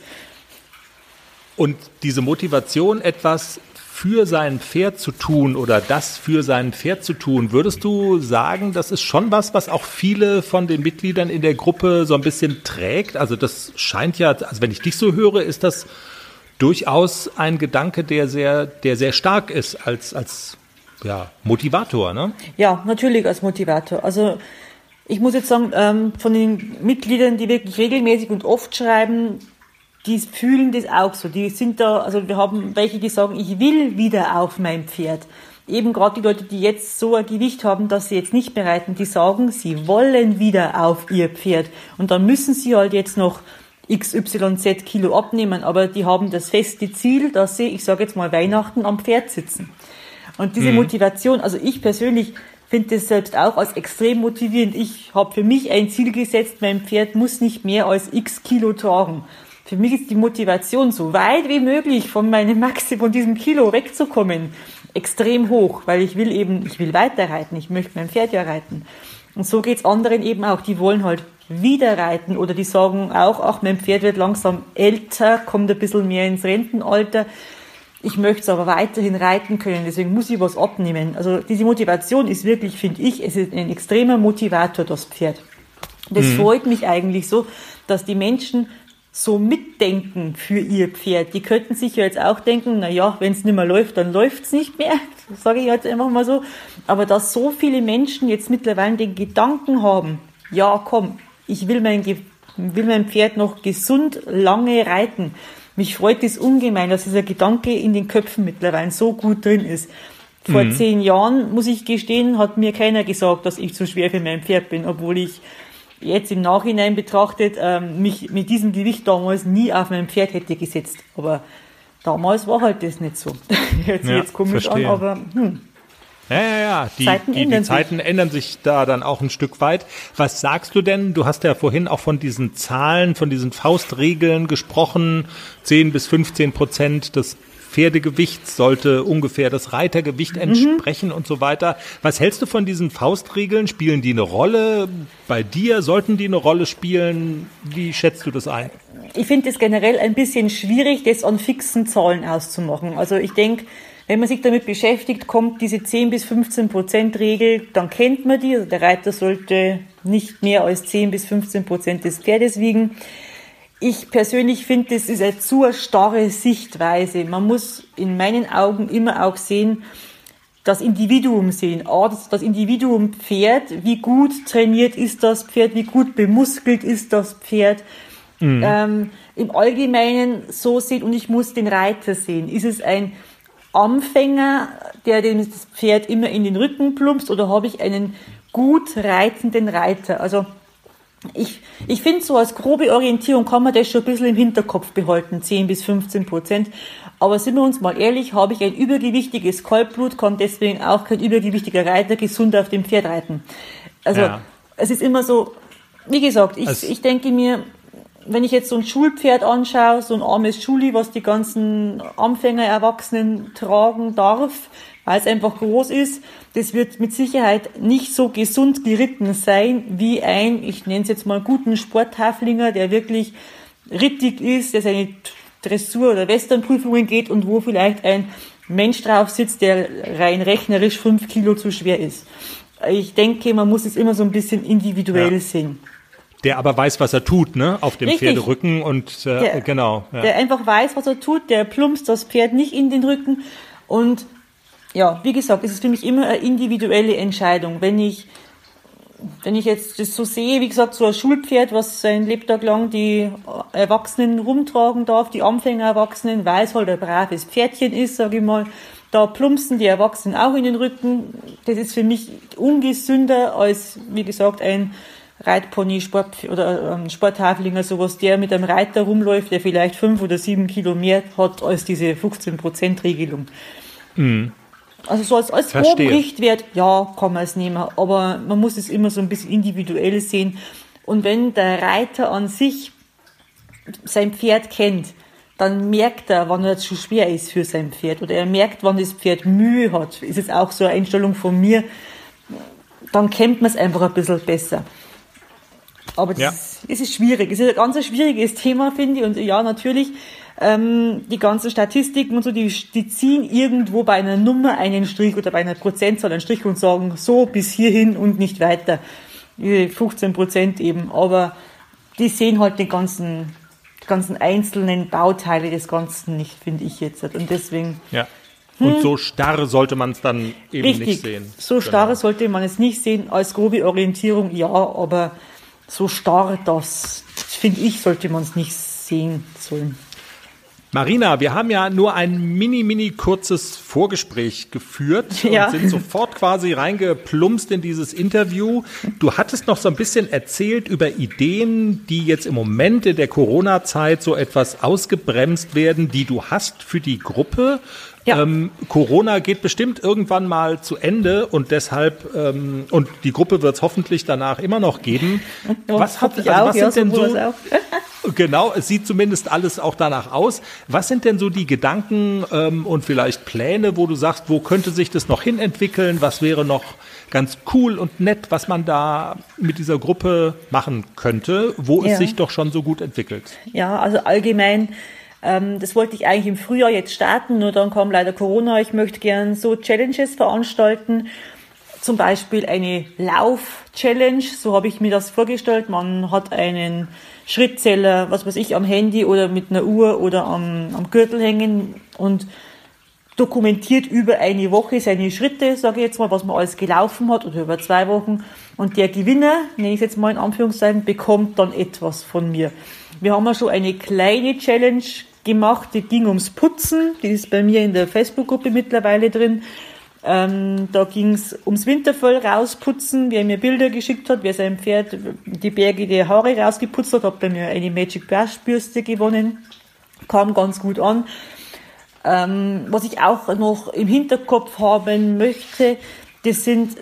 Und diese Motivation, etwas für sein Pferd zu tun oder das für sein Pferd zu tun, würdest du sagen, das ist schon was, was auch viele von den Mitgliedern in der Gruppe so ein bisschen trägt? Also das scheint ja, also wenn ich dich so höre, ist das durchaus ein Gedanke, der sehr, der sehr stark ist als, als ja, Motivator, ne? Ja, natürlich als Motivator. Also ich muss jetzt sagen, ähm, von den Mitgliedern, die wirklich regelmäßig und oft schreiben, die fühlen das auch so. Die sind da, also wir haben welche, die sagen, ich will wieder auf mein Pferd. Eben gerade die Leute, die jetzt so ein Gewicht haben, dass sie jetzt nicht mehr reiten, die sagen, sie wollen wieder auf ihr Pferd. Und dann müssen sie halt jetzt noch XYZ Kilo abnehmen, aber die haben das feste Ziel, dass sie, ich sage jetzt mal, Weihnachten am Pferd sitzen. Und diese mhm. Motivation, also ich persönlich finde das selbst auch als extrem motivierend. Ich habe für mich ein Ziel gesetzt, mein Pferd muss nicht mehr als x Kilo tragen für mich ist die Motivation, so weit wie möglich von meinem Maxi, von diesem Kilo wegzukommen, extrem hoch, weil ich will eben, ich will weiter reiten, ich möchte mein Pferd ja reiten. Und so geht's anderen eben auch, die wollen halt wieder reiten oder die sagen auch, ach, mein Pferd wird langsam älter, kommt ein bisschen mehr ins Rentenalter. Ich möchte es aber weiterhin reiten können, deswegen muss ich was abnehmen. Also diese Motivation ist wirklich, finde ich, es ist ein extremer Motivator, das Pferd. Das mhm. freut mich eigentlich so, dass die Menschen so mitdenken für ihr Pferd. Die könnten sich ja jetzt auch denken, na ja, wenn es nicht mehr läuft, dann läuft's nicht mehr. [laughs] Sage ich jetzt einfach mal so. Aber dass so viele Menschen jetzt mittlerweile den Gedanken haben, ja, komm, ich will mein, will mein Pferd noch gesund lange reiten. Mich freut es ungemein, dass dieser Gedanke in den Köpfen mittlerweile so gut drin ist. Vor mhm. zehn Jahren, muss ich gestehen, hat mir keiner gesagt, dass ich zu schwer für mein Pferd bin, obwohl ich jetzt im Nachhinein betrachtet ähm, mich mit diesem Gewicht damals nie auf mein Pferd hätte gesetzt. Aber damals war halt das nicht so. [laughs] Hört sich ja, jetzt komisch verstehe. an, aber hm. Ja, ja, ja. Die Zeiten, die, ändern, die Zeiten sich. ändern sich da dann auch ein Stück weit. Was sagst du denn? Du hast ja vorhin auch von diesen Zahlen, von diesen Faustregeln gesprochen. 10 bis 15 Prozent des Pferdegewicht sollte ungefähr das Reitergewicht mhm. entsprechen mhm. und so weiter. Was hältst du von diesen Faustregeln? Spielen die eine Rolle bei dir? Sollten die eine Rolle spielen? Wie schätzt du das ein? Ich finde es generell ein bisschen schwierig, das an fixen Zahlen auszumachen. Also ich denke, wenn man sich damit beschäftigt, kommt diese 10 bis 15 Prozent Regel, dann kennt man die. Also der Reiter sollte nicht mehr als 10 bis 15 Prozent des Pferdes wiegen. Ich persönlich finde, das ist eine zu starre Sichtweise. Man muss in meinen Augen immer auch sehen, das Individuum sehen. A, das, das Individuum Pferd, wie gut trainiert ist das Pferd, wie gut bemuskelt ist das Pferd. Mhm. Ähm, Im Allgemeinen so sehen und ich muss den Reiter sehen. Ist es ein Anfänger, der das Pferd immer in den Rücken plumpst oder habe ich einen gut reitenden Reiter? Also ich, ich finde, so als grobe Orientierung kann man das schon ein bisschen im Hinterkopf behalten, 10 bis 15 Prozent. Aber sind wir uns mal ehrlich, habe ich ein übergewichtiges Kalbblut, kann deswegen auch kein übergewichtiger Reiter gesund auf dem Pferd reiten. Also ja. es ist immer so, wie gesagt, ich, also, ich denke mir, wenn ich jetzt so ein Schulpferd anschaue, so ein armes Schuli, was die ganzen Anfänger, Erwachsenen tragen darf, weil es einfach groß ist. Das wird mit Sicherheit nicht so gesund geritten sein wie ein, ich nenne es jetzt mal guten Sporthaflinger, der wirklich rittig ist, der seine Dressur- oder Westernprüfungen geht und wo vielleicht ein Mensch drauf sitzt, der rein rechnerisch fünf Kilo zu schwer ist. Ich denke, man muss es immer so ein bisschen individuell ja. sehen. Der aber weiß, was er tut, ne? Auf dem Richtig. Pferderücken und äh, Der- genau. Ja. der einfach weiß, was er tut, der plumpst das Pferd nicht in den Rücken. Und ja, wie gesagt, es ist für mich immer eine individuelle Entscheidung. Wenn ich, wenn ich jetzt das so sehe, wie gesagt, so ein Schulpferd, was sein Lebtag lang die Erwachsenen rumtragen darf, die Anfänger-Erwachsenen, weil es halt ein braves Pferdchen ist, sage ich mal, da plumpsen die Erwachsenen auch in den Rücken. Das ist für mich ungesünder als, wie gesagt, ein Reitpony, Sport oder ein Sporthaflinger, sowas, der mit einem Reiter rumläuft, der vielleicht fünf oder sieben Kilo mehr hat als diese 15% Regelung. Also so als, als Verstehe. groben Richtwert, ja, kann man es nehmen, aber man muss es immer so ein bisschen individuell sehen. Und wenn der Reiter an sich sein Pferd kennt, dann merkt er, wann er zu schwer ist für sein Pferd oder er merkt, wann das Pferd Mühe hat. Ist es auch so eine Einstellung von mir, dann kennt man es einfach ein bisschen besser. Aber das Ja. ist, ist schwierig. Es ist ein ganz schwieriges Thema, finde ich. Und ja, natürlich, ähm, die ganzen Statistiken und so, die, die ziehen irgendwo bei einer Nummer einen Strich oder bei einer Prozentzahl einen Strich und sagen, so bis hierhin und nicht weiter. Die 15 Prozent eben. Aber die sehen halt die ganzen, ganzen einzelnen Bauteile des Ganzen nicht, finde ich jetzt. Und deswegen, ja. Und so starr sollte man es dann eben Hm. richtig, nicht sehen. so Genau. starr sollte man es nicht sehen. Als grobe Orientierung ja, aber so starr das, finde ich, sollte man es nicht sehen sollen. Marina, wir haben ja nur ein mini, mini kurzes Vorgespräch geführt Ja. und sind sofort quasi reingeplumpst in dieses Interview. Du hattest noch so ein bisschen erzählt über Ideen, die jetzt im Moment in der Corona-Zeit so etwas ausgebremst werden, die du hast für die Gruppe. Ja. Ähm, Corona geht bestimmt irgendwann mal zu Ende und deshalb, ähm, und die Gruppe wird es hoffentlich danach immer noch geben. was hat, also auch, was ja, sind denn sowohl so, auch. [laughs] Genau, es sieht zumindest alles auch danach aus. Was sind denn so die Gedanken ähm, und vielleicht Pläne, wo du sagst, wo könnte sich das noch hinentwickeln? Was wäre noch ganz cool und nett, was man da mit dieser Gruppe machen könnte, wo es Ja. sich doch schon so gut entwickelt? Ja, also allgemein, das wollte ich eigentlich im Frühjahr jetzt starten, nur dann kam leider Corona. Ich möchte gern so Challenges veranstalten. Zum Beispiel eine Lauf-Challenge, so habe ich mir das vorgestellt. Man hat einen Schrittzähler, was weiß ich, am Handy oder mit einer Uhr oder am, am Gürtel hängen und dokumentiert über eine Woche seine Schritte, sage ich jetzt mal, was man alles gelaufen hat oder über zwei Wochen. Und der Gewinner, nenne ich es jetzt mal in Anführungszeichen, bekommt dann etwas von mir. Wir haben ja schon eine kleine Challenge gemacht, die ging ums Putzen. Die ist bei mir in der Facebook-Gruppe mittlerweile drin. Ähm, da ging es ums Winterfell rausputzen, wer mir Bilder geschickt hat, wer sein Pferd die Berge der Haare rausgeputzt hat, hat bei mir eine Magic Brush Bürste gewonnen. Kam ganz gut an. Ähm, was ich auch noch im Hinterkopf haben möchte, das sind,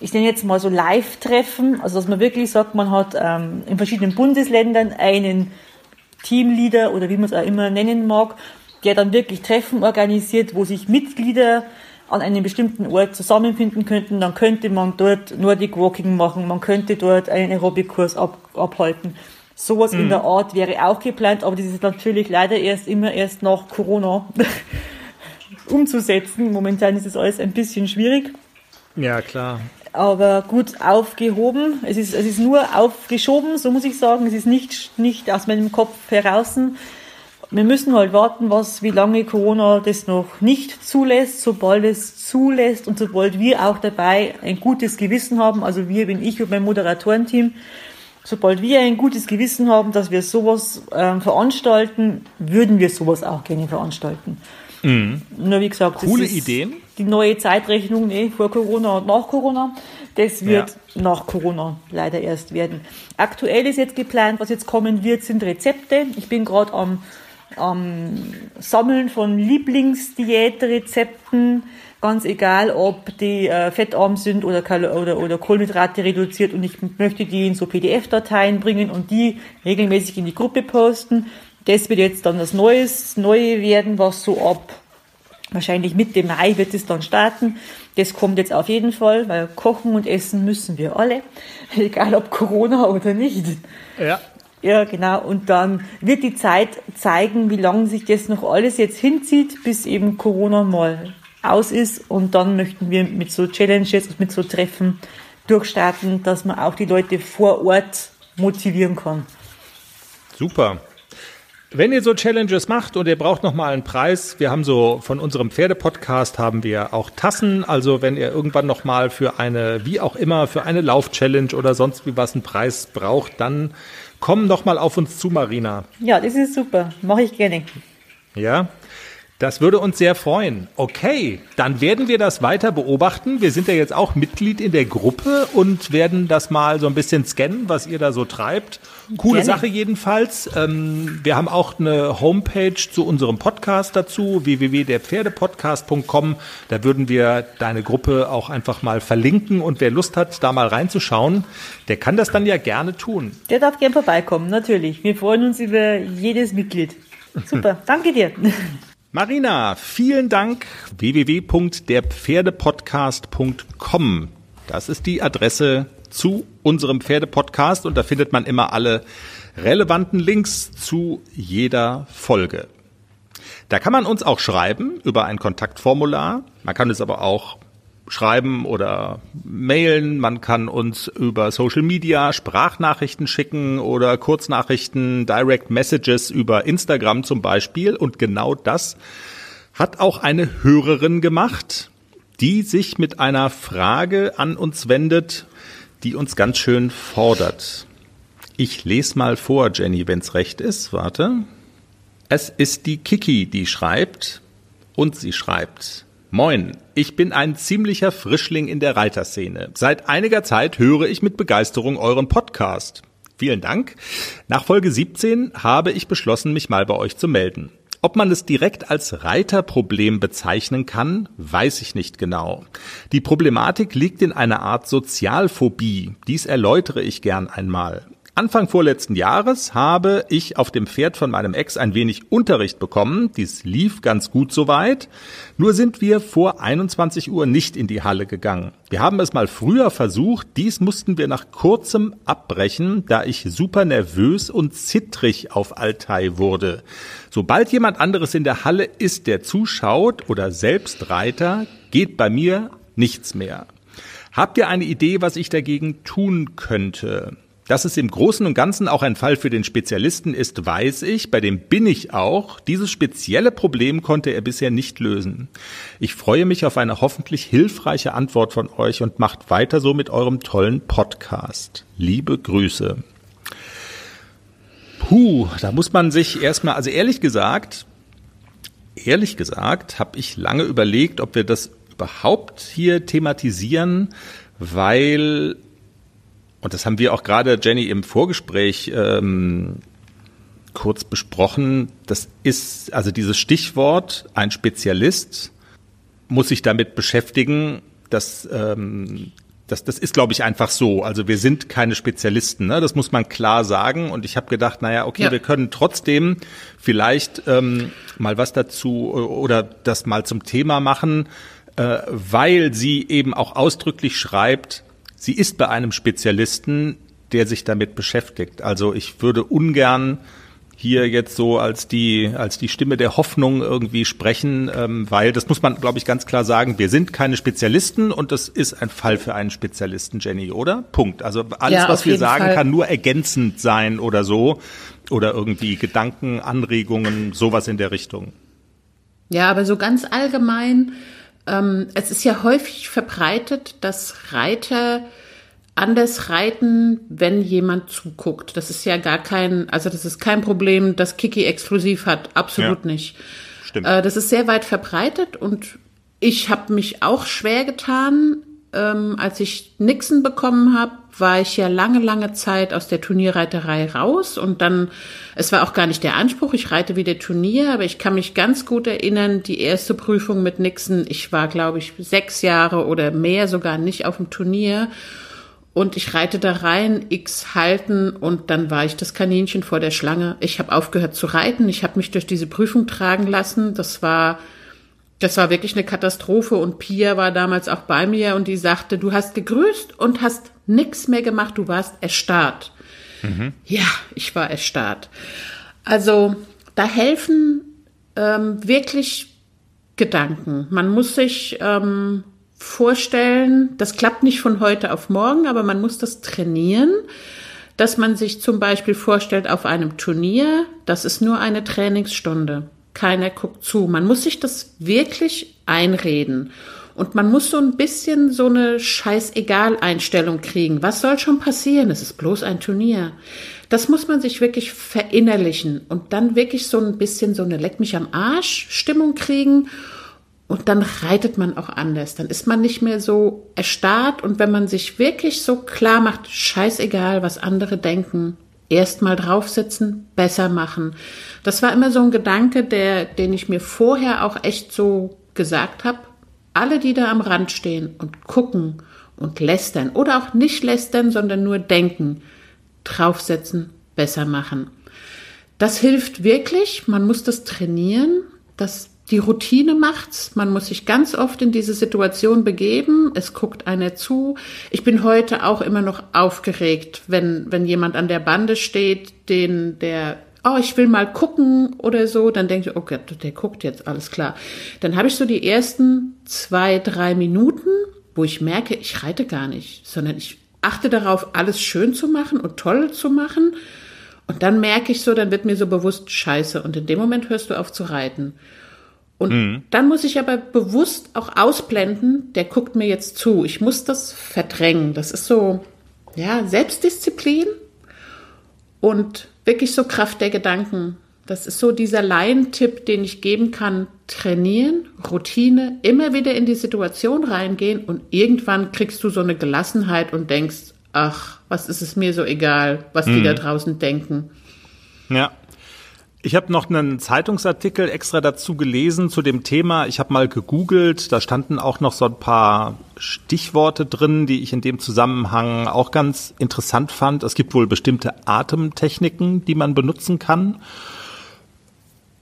ich nenne jetzt mal so Live-Treffen, also dass man wirklich sagt, man hat ähm, in verschiedenen Bundesländern einen Teamleader oder wie man es auch immer nennen mag, der dann wirklich Treffen organisiert, wo sich Mitglieder an einem bestimmten Ort zusammenfinden könnten, dann könnte man dort Nordic Walking machen, man könnte dort einen Aerobic-Kurs ab, abhalten. Sowas in der Art wäre auch geplant, aber das ist natürlich leider erst immer erst nach Corona [laughs] umzusetzen. Momentan ist es alles ein bisschen schwierig Ja, klar. Aber gut aufgehoben. Es ist, es ist nur aufgeschoben, so muss ich sagen. Es ist nicht, nicht aus meinem Kopf heraus. Wir müssen halt warten, was, wie lange Corona das noch nicht zulässt. Sobald es zulässt und sobald wir auch dabei ein gutes Gewissen haben, also wir bin ich und mein Moderatorenteam, sobald wir ein gutes Gewissen haben, dass wir sowas ähm, veranstalten, würden wir sowas auch gerne veranstalten. Nur wie gesagt, Mhm. Coole Ideen. Die neue Zeitrechnung, nee, vor Corona und nach Corona, das wird nach Corona leider erst werden. Aktuell ist jetzt geplant, was jetzt kommen wird, sind Rezepte. Ich bin gerade am, am Sammeln von Lieblingsdiätrezepten, ganz egal, ob die äh, fettarm sind oder, oder, oder Kohlenhydrate reduziert und ich möchte die in so PDF-Dateien bringen und die regelmäßig in die Gruppe posten. Das wird jetzt dann das Neues, Neue werden, was so ab wahrscheinlich Mitte Mai wird es dann starten. Das kommt jetzt auf jeden Fall, weil kochen und essen müssen wir alle, [laughs] egal ob Corona oder nicht. Ja. Ja, genau. Und dann wird die Zeit zeigen, wie lange sich das noch alles jetzt hinzieht, bis eben Corona mal aus ist. Und dann möchten wir mit so Challenges, mit so Treffen durchstarten, dass man auch die Leute vor Ort motivieren kann. Super. Wenn ihr so Challenges macht und ihr braucht noch mal einen Preis, wir haben so von unserem Pferdepodcast haben wir auch Tassen. Also wenn ihr irgendwann noch mal für eine, wie auch immer, für eine Lauf-Challenge oder sonst wie was einen Preis braucht, dann komm noch mal auf uns zu, Marina. Ja, das ist super. Mache ich gerne. Ja. Das würde uns sehr freuen. Okay, dann werden wir das weiter beobachten. Wir sind ja jetzt auch Mitglied in der Gruppe und werden das mal so ein bisschen scannen, was ihr da so treibt. Coole Gerne. Sache jedenfalls. Ähm, wir haben auch eine Homepage zu unserem Podcast dazu, www.derpferdepodcast.com. Da würden wir deine Gruppe auch einfach mal verlinken und wer Lust hat, da mal reinzuschauen, der kann das dann ja gerne tun. Der darf gern vorbeikommen, natürlich. Wir freuen uns über jedes Mitglied. Super, [laughs] danke dir. Marina, vielen Dank. www.derpferdepodcast.com. Das ist die Adresse zu unserem Pferdepodcast und da findet man immer alle relevanten Links zu jeder Folge. Da kann man uns auch schreiben über ein Kontaktformular. Man kann es aber auch schreiben oder mailen. Man kann uns über Social Media Sprachnachrichten schicken oder Kurznachrichten, Direct Messages über Instagram zum Beispiel. Und genau das hat auch eine Hörerin gemacht, die sich mit einer Frage an uns wendet, die uns ganz schön fordert. Ich lese mal vor, Jenny, wenn's recht ist. Warte. Es ist die Kiki, die schreibt. Und sie schreibt. Moin, ich bin ein ziemlicher Frischling in der Reiterszene. Seit einiger Zeit höre ich mit Begeisterung euren Podcast. Vielen Dank. Nach Folge 17 habe ich beschlossen, mich mal bei euch zu melden. Ob man es direkt als Reiterproblem bezeichnen kann, weiß ich nicht genau. Die Problematik liegt in einer Art Sozialphobie. Dies erläutere ich gern einmal. Anfang vorletzten Jahres habe ich auf dem Pferd von meinem Ex ein wenig Unterricht bekommen. Dies lief ganz gut soweit. Nur sind wir vor 21 Uhr nicht in die Halle gegangen. Wir haben es mal früher versucht. Dies mussten wir nach kurzem abbrechen, da ich super nervös und zittrig auf Altai wurde. Sobald jemand anderes in der Halle ist, der zuschaut oder selbst Reiter, geht bei mir nichts mehr. Habt ihr eine Idee, was ich dagegen tun könnte? Dass es im Großen und Ganzen auch ein Fall für den Spezialisten ist, weiß ich, bei dem bin ich auch. Dieses spezielle Problem konnte er bisher nicht lösen. Ich freue mich auf eine hoffentlich hilfreiche Antwort von euch und macht weiter so mit eurem tollen Podcast. Liebe Grüße. Puh, da muss man sich erstmal, also ehrlich gesagt, ehrlich gesagt, habe ich lange überlegt, ob wir das überhaupt hier thematisieren, weil und das haben wir auch gerade, Jenny, im Vorgespräch ähm, kurz besprochen. Das ist, also dieses Stichwort, ein Spezialist muss sich damit beschäftigen, dass ähm, das, das ist, glaube ich, einfach so. Also wir sind keine Spezialisten, ne? das muss man klar sagen. Und ich habe gedacht, naja, okay, Ja. wir können trotzdem vielleicht ähm, mal was dazu äh, oder das mal zum Thema machen, äh, weil sie eben auch ausdrücklich schreibt, sie ist bei einem Spezialisten, der sich damit beschäftigt. Also ich würde ungern hier jetzt so als die als die Stimme der Hoffnung irgendwie sprechen, ähm, weil das muss man, glaube ich, ganz klar sagen. Wir sind keine Spezialisten und das ist ein Fall für einen Spezialisten, Jenny, oder? Punkt. Also alles, Ja, was wir sagen, Fall. kann nur ergänzend sein oder so oder irgendwie Gedanken, Anregungen, sowas in der Richtung. Ja, aber so ganz allgemein, ähm, es ist ja häufig verbreitet, dass Reiter anders reiten, wenn jemand zuguckt. Das ist ja gar kein, also das ist kein Problem, das Kiki exklusiv hat, absolut Ja. nicht. Stimmt. Äh, das ist sehr weit verbreitet und ich habe mich auch schwer getan, ähm, als ich Nixon bekommen habe, war ich ja lange, lange Zeit aus der Turnierreiterei raus und dann, es war auch gar nicht der Anspruch, ich reite wieder Turnier, aber ich kann mich ganz gut erinnern, die erste Prüfung mit Nixon, ich war, glaube ich, sechs Jahre oder mehr sogar nicht auf dem Turnier und ich reite da rein, X halten und dann war ich das Kaninchen vor der Schlange. Ich habe aufgehört zu reiten, ich habe mich durch diese Prüfung tragen lassen. Das war das war wirklich eine Katastrophe und Pia war damals auch bei mir und die sagte, du hast gegrüßt und hast nix mehr gemacht, du warst erstarrt. Ja, ich war erstarrt. Also da helfen ähm, wirklich Gedanken. Man muss sich ähm, vorstellen, das klappt nicht von heute auf morgen, aber man muss das trainieren, dass man sich zum Beispiel vorstellt auf einem Turnier, das ist nur eine Trainingsstunde. Keiner guckt zu. Man muss sich das wirklich einreden. Und man muss so ein bisschen so eine Scheißegal-Einstellung kriegen. Was soll schon passieren? Es ist bloß ein Turnier. Das muss man sich wirklich verinnerlichen und dann wirklich so ein bisschen so eine Leck mich am Arsch Stimmung kriegen. Und dann reitet man auch anders. Dann ist man nicht mehr so erstarrt. Und wenn man sich wirklich so klar macht, scheißegal, was andere denken, erstmal draufsitzen, besser machen. Das war immer so ein Gedanke, der, den ich mir vorher auch echt so gesagt habe. Alle, die da am Rand stehen und gucken und lästern oder auch nicht lästern, sondern nur denken, draufsetzen, besser machen. Das hilft wirklich. Man muss das trainieren. Das, die Routine macht's. Man muss sich ganz oft in diese Situation begeben. Es guckt einer zu. Ich bin heute auch immer noch aufgeregt, wenn, wenn jemand an der Bande steht, den, der oh, ich will mal gucken oder so, dann denke ich, okay, der guckt jetzt, alles klar. Dann habe ich so die ersten zwei, drei Minuten, wo ich merke, ich reite gar nicht, sondern ich achte darauf, alles schön zu machen und toll zu machen. Und dann merke ich so, dann wird mir so bewusst Scheiße. Und in dem Moment hörst du auf zu reiten. Und mhm. dann muss ich aber bewusst auch ausblenden, der guckt mir jetzt zu. Ich muss das verdrängen. Das ist so, ja, Selbstdisziplin und wirklich so Kraft der Gedanken. Das ist so dieser Laientipp, den ich geben kann. Trainieren, Routine, immer wieder in die Situation reingehen und irgendwann kriegst du so eine Gelassenheit und denkst, ach, was ist es mir so egal, was mhm. die da draußen denken. Ja. Ich habe noch einen Zeitungsartikel extra dazu gelesen zu dem Thema. Ich habe mal gegoogelt, da standen auch noch so ein paar Stichworte drin, die ich in dem Zusammenhang auch ganz interessant fand. Es gibt wohl bestimmte Atemtechniken, die man benutzen kann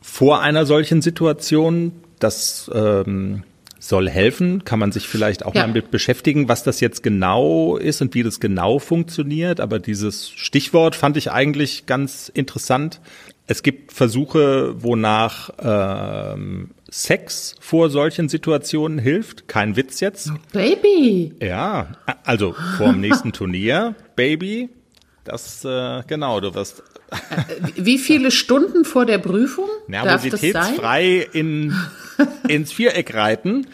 vor einer solchen Situation. Das ähm, soll helfen. Kann man sich vielleicht auch ja. mal mit beschäftigen, was das jetzt genau ist und wie das genau funktioniert. Aber dieses Stichwort fand ich eigentlich ganz interessant. Es gibt Versuche, wonach ähm, Sex vor solchen Situationen hilft. Kein Witz jetzt. Baby. Ja, also vor dem nächsten Turnier, Baby. Das, äh, genau, du wirst äh, Wie viele Stunden vor der Prüfung? Nervositätsfrei in, ins Viereck reiten.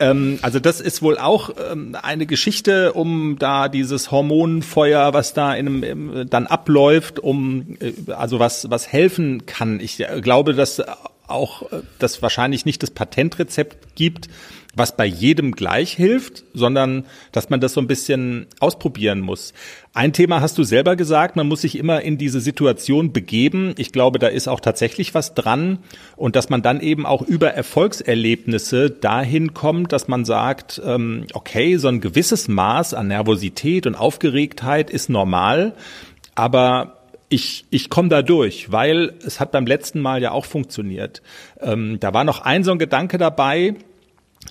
Ähm, also das ist wohl auch ähm, eine Geschichte, um da dieses Hormonfeuer, was da in einem, dann abläuft, um äh, also was was helfen kann. Ich äh, glaube, dass auch äh, das wahrscheinlich nicht das Patentrezept gibt, was bei jedem gleich hilft, sondern dass man das so ein bisschen ausprobieren muss. Ein Thema hast du selber gesagt, man muss sich immer in diese Situation begeben. Ich glaube, da ist auch tatsächlich was dran und dass man dann eben auch über Erfolgserlebnisse dahin kommt, dass man sagt, ähm, okay, so ein gewisses Maß an Nervosität und Aufgeregtheit ist normal, aber ich, ich komme da durch, weil es hat beim letzten Mal ja auch funktioniert. Ähm, da war noch ein so ein Gedanke dabei,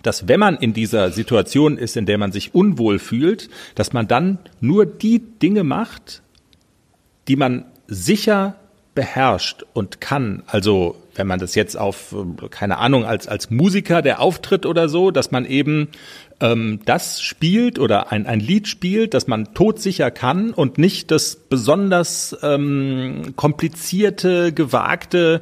dass wenn man in dieser Situation ist, in der man sich unwohl fühlt, dass man dann nur die Dinge macht, die man sicher beherrscht und kann. Also wenn man das jetzt auf, keine Ahnung, als, als Musiker, der auftritt oder so, dass man eben ähm, das spielt oder ein, ein Lied spielt, das man todsicher kann und nicht das besonders ähm, komplizierte, gewagte,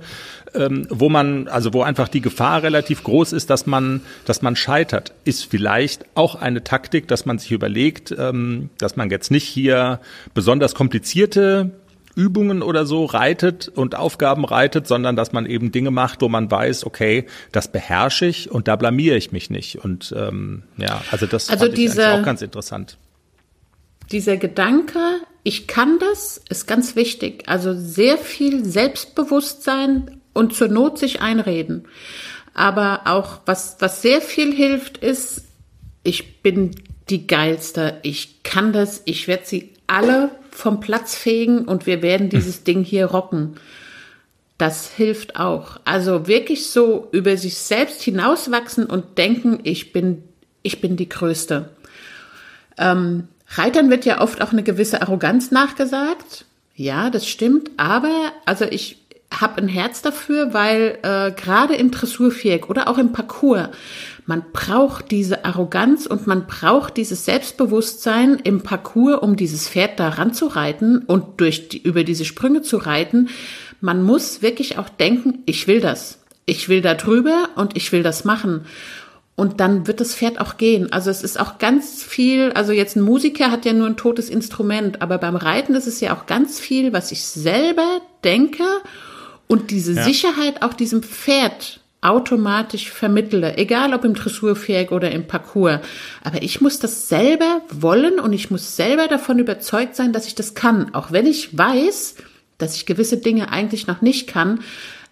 ähm, wo man, also wo einfach die Gefahr relativ groß ist, dass man, dass man scheitert, ist vielleicht auch eine Taktik, dass man sich überlegt, ähm, dass man jetzt nicht hier besonders komplizierte Übungen oder so reitet und Aufgaben reitet, sondern dass man eben Dinge macht, wo man weiß, okay, das beherrsche ich und da blamiere ich mich nicht. Und ähm, ja, also das also fand diese, ich auch ganz interessant. Dieser Gedanke, ich kann das, ist ganz wichtig. Also sehr viel Selbstbewusstsein und zur Not sich einreden. Aber auch was, was sehr viel hilft, ist, ich bin die geilste, ich kann das, ich werde sie alle vom Platz fegen und wir werden dieses Ding hier rocken. Das hilft auch. Also wirklich so über sich selbst hinauswachsen und denken, ich bin, ich bin die Größte. Ähm, Reitern wird ja oft auch eine gewisse Arroganz nachgesagt. Ja, das stimmt. Aber also ich habe ein Herz dafür, weil äh, gerade im Dressurviereck oder auch im Parcours Man braucht diese Arroganz und man braucht dieses Selbstbewusstsein im Parcours, um dieses Pferd da ranzureiten und durch die, über diese Sprünge zu reiten. Man muss wirklich auch denken, ich will das. Ich will da drüber und ich will das machen. Und dann wird das Pferd auch gehen. Also es ist auch ganz viel, also jetzt ein Musiker hat ja nur ein totes Instrument, aber beim Reiten ist es ja auch ganz viel, was ich selber denke und diese ja. Sicherheit auch diesem Pferd automatisch vermittle, egal ob im Dressurpferd oder im Parcours. Aber ich muss das selber wollen und ich muss selber davon überzeugt sein, dass ich das kann, auch wenn ich weiß, dass ich gewisse Dinge eigentlich noch nicht kann.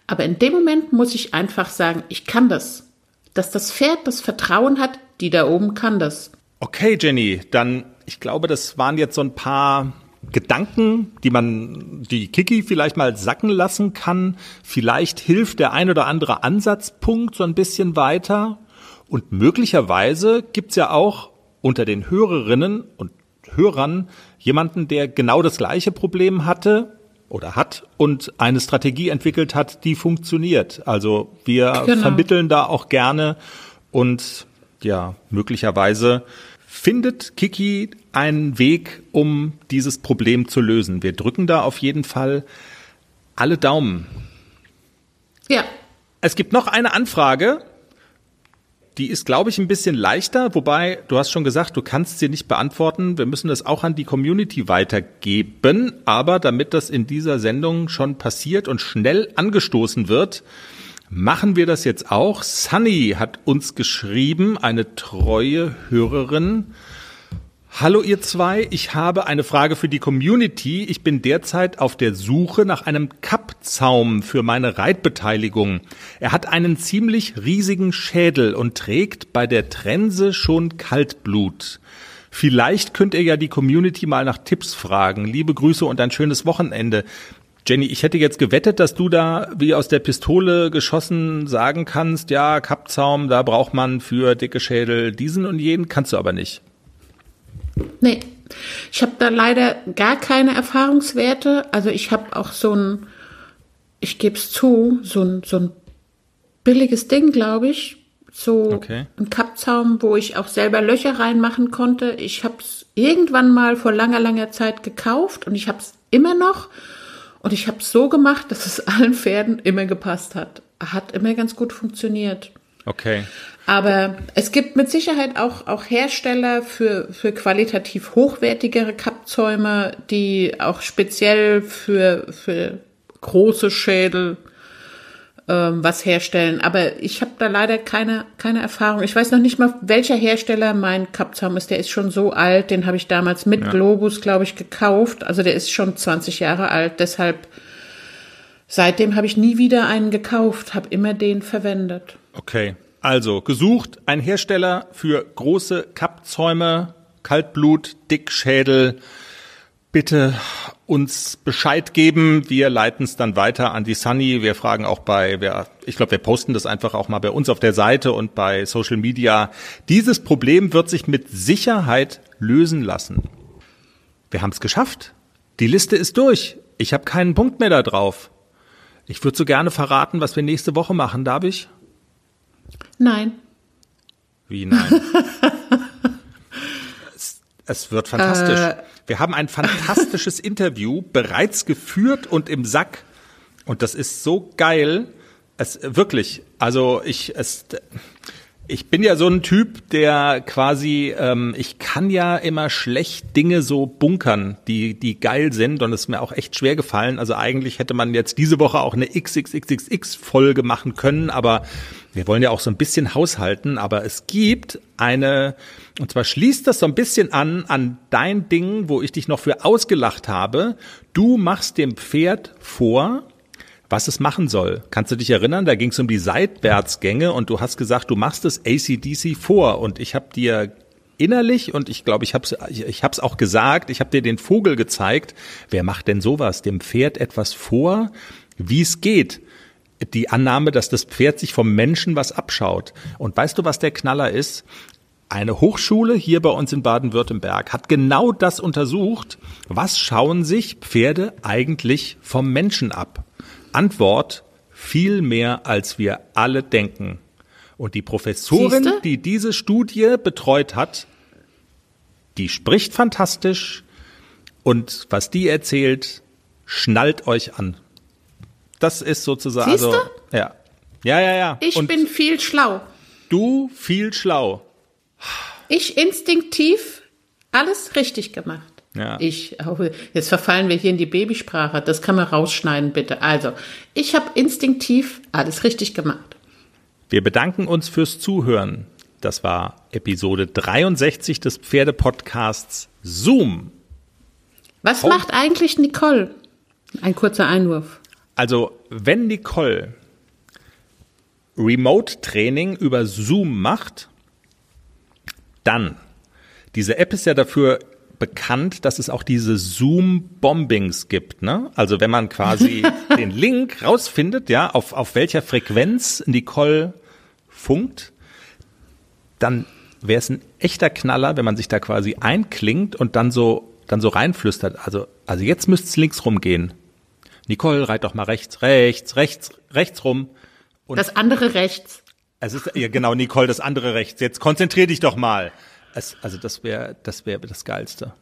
Aber in dem Moment muss ich einfach sagen, ich kann das. Dass das Pferd das Vertrauen hat, die da oben kann das. Okay, Jenny, dann, ich glaube, das waren jetzt so ein paar Gedanken, die man, die Kiki vielleicht mal sacken lassen kann. Vielleicht hilft der ein oder andere Ansatzpunkt so ein bisschen weiter. Und möglicherweise gibt's ja auch unter den Hörerinnen und Hörern jemanden, der genau das gleiche Problem hatte oder hat und eine Strategie entwickelt hat, die funktioniert. Also wir genau. vermitteln da auch gerne und ja, möglicherweise findet Kiki einen Weg, um dieses Problem zu lösen. Wir drücken da auf jeden Fall alle Daumen. Ja. Es gibt noch eine Anfrage. Die ist, glaube ich, ein bisschen leichter, wobei du hast schon gesagt, du kannst sie nicht beantworten. Wir müssen das auch an die Community weitergeben. Aber damit das in dieser Sendung schon passiert und schnell angestoßen wird, machen wir das jetzt auch. Sunny hat uns geschrieben, eine treue Hörerin. Hallo ihr zwei, ich habe eine Frage für die Community. Ich bin derzeit auf der Suche nach einem Kappzaum für meine Reitbeteiligung. Er hat einen ziemlich riesigen Schädel und trägt bei der Trense schon Kaltblut. Vielleicht könnt ihr ja die Community mal nach Tipps fragen. Liebe Grüße und ein schönes Wochenende. Jenny, ich hätte jetzt gewettet, dass du da wie aus der Pistole geschossen sagen kannst, ja, Kappzaum, da braucht man für dicke Schädel diesen und jenen, kannst du aber nicht. Nee, ich habe da leider gar keine Erfahrungswerte. Also ich habe auch so ein, ich gebe es zu, so ein, so ein billiges Ding, glaube ich. So okay. ein Kappzaum, wo ich auch selber Löcher reinmachen konnte. Ich habe es irgendwann mal vor langer, langer Zeit gekauft und ich habe es immer noch. Und ich habe es so gemacht, dass es [laughs] allen Pferden immer gepasst hat. Hat immer ganz gut funktioniert. Okay. Aber es gibt mit Sicherheit auch, auch Hersteller für, für qualitativ hochwertigere Kappzäume, die auch speziell für, für große Schädel ähm, was herstellen. Aber ich habe da leider keine, keine Erfahrung. Ich weiß noch nicht mal, welcher Hersteller mein Kappzaum ist. Der ist schon so alt. Den habe ich damals mit ja. Globus, glaube ich, gekauft. Also der ist schon 20 Jahre alt. Deshalb, seitdem habe ich nie wieder einen gekauft, habe immer den verwendet. Okay. Also gesucht ein Hersteller für große Kappzäume, Kaltblut, Dickschädel. Bitte uns Bescheid geben. Wir leiten es dann weiter an die Sunny. Wir fragen auch bei, wir, ich glaube, wir posten das einfach auch mal bei uns auf der Seite und bei Social Media. Dieses Problem wird sich mit Sicherheit lösen lassen. Wir haben es geschafft. Die Liste ist durch. Ich habe keinen Punkt mehr da drauf. Ich würde so gerne verraten, was wir nächste Woche machen. Darf ich? Nein. Wie nein? [laughs] es, es, wird fantastisch. Äh. Wir haben ein fantastisches [laughs] Interview bereits geführt und im Sack. Und das ist so geil. Es wirklich, also ich, es, ich bin ja so ein Typ, der quasi, ähm, ich kann ja immer schlecht Dinge so bunkern, die, die geil sind und es ist mir auch echt schwer gefallen. Also eigentlich hätte man jetzt diese Woche auch eine XXXXX-Folge machen können, aber wir wollen ja auch so ein bisschen haushalten, aber es gibt eine, und zwar schließt das so ein bisschen an, an dein Ding, wo ich dich noch für ausgelacht habe. Du machst dem Pferd vor, was es machen soll. Kannst du dich erinnern? Da ging es um die Seitwärtsgänge und du hast gesagt, du machst es ACDC vor und ich habe dir innerlich und ich glaube, ich habe es ich, ich hab's auch gesagt, ich habe dir den Vogel gezeigt. Wer macht denn sowas? Dem Pferd etwas vor, wie es geht. Die Annahme, dass das Pferd sich vom Menschen was abschaut. Und weißt du, was der Knaller ist? Eine Hochschule hier bei uns in Baden-Württemberg hat genau das untersucht. Was schauen sich Pferde eigentlich vom Menschen ab? Antwort viel mehr, als wir alle denken. Und die Professorin, Siehste? die diese Studie betreut hat, die spricht fantastisch und was die erzählt, schnallt euch an. Das ist sozusagen, Siehste? also, ja. Ja, ja, ja. Ich und bin viel schlau. du viel schlau. Ich instinktiv alles richtig gemacht. Ja. Ich, oh, jetzt verfallen wir hier in die Babysprache. Das kann man rausschneiden, bitte. Also, ich habe instinktiv alles richtig gemacht. Wir bedanken uns fürs Zuhören. Das war Episode 63 des Pferdepodcasts Zoom. Was Oh. macht eigentlich Nicole? Ein kurzer Einwurf. Also, wenn Nicole Remote-Training über Zoom macht, dann, diese App ist ja dafür bekannt, dass es auch diese Zoom-Bombings gibt. Ne? Also wenn man quasi [laughs] den Link rausfindet, ja, auf, auf welcher Frequenz Nicole funkt, dann wäre es ein echter Knaller, wenn man sich da quasi einklingt und dann so, dann so reinflüstert. Also, also jetzt müsste es links rumgehen. Nicole, reit doch mal rechts, rechts, rechts, rechts rum. Und Das andere rechts. es ist, ja genau, Nicole, das andere rechts. Jetzt konzentrier dich doch mal. Es, also das wäre das wäre das Geilste.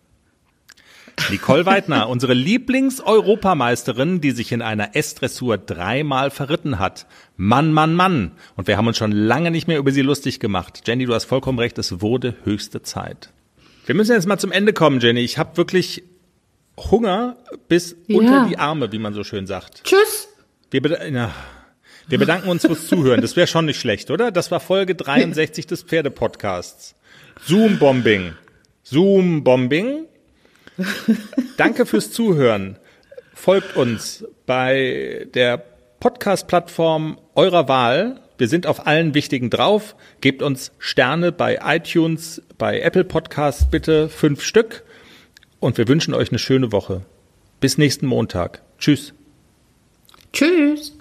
Nicole Weidner, [laughs] unsere Lieblings-Europameisterin, die sich in einer S-Dressur dreimal verritten hat. Mann, Mann, Mann. Und wir haben uns schon lange nicht mehr über sie lustig gemacht. Jenny, du hast vollkommen recht, es wurde höchste Zeit. Wir müssen jetzt mal zum Ende kommen, Jenny. Ich habe wirklich Hunger bis Ja. unter die Arme, wie man so schön sagt. Tschüss. Wir, beda ja. wir bedanken uns fürs Zuhören. Das wäre schon nicht schlecht, oder? Das war Folge 63 des Pferdepodcasts. Zoom-Bombing. Zoom-Bombing. Danke fürs Zuhören. Folgt uns bei der Podcast-Plattform eurer Wahl. Wir sind auf allen wichtigen drauf. Gebt uns Sterne bei iTunes, bei Apple Podcasts bitte fünf Stück. Und wir wünschen euch eine schöne Woche. Bis nächsten Montag. Tschüss. Tschüss.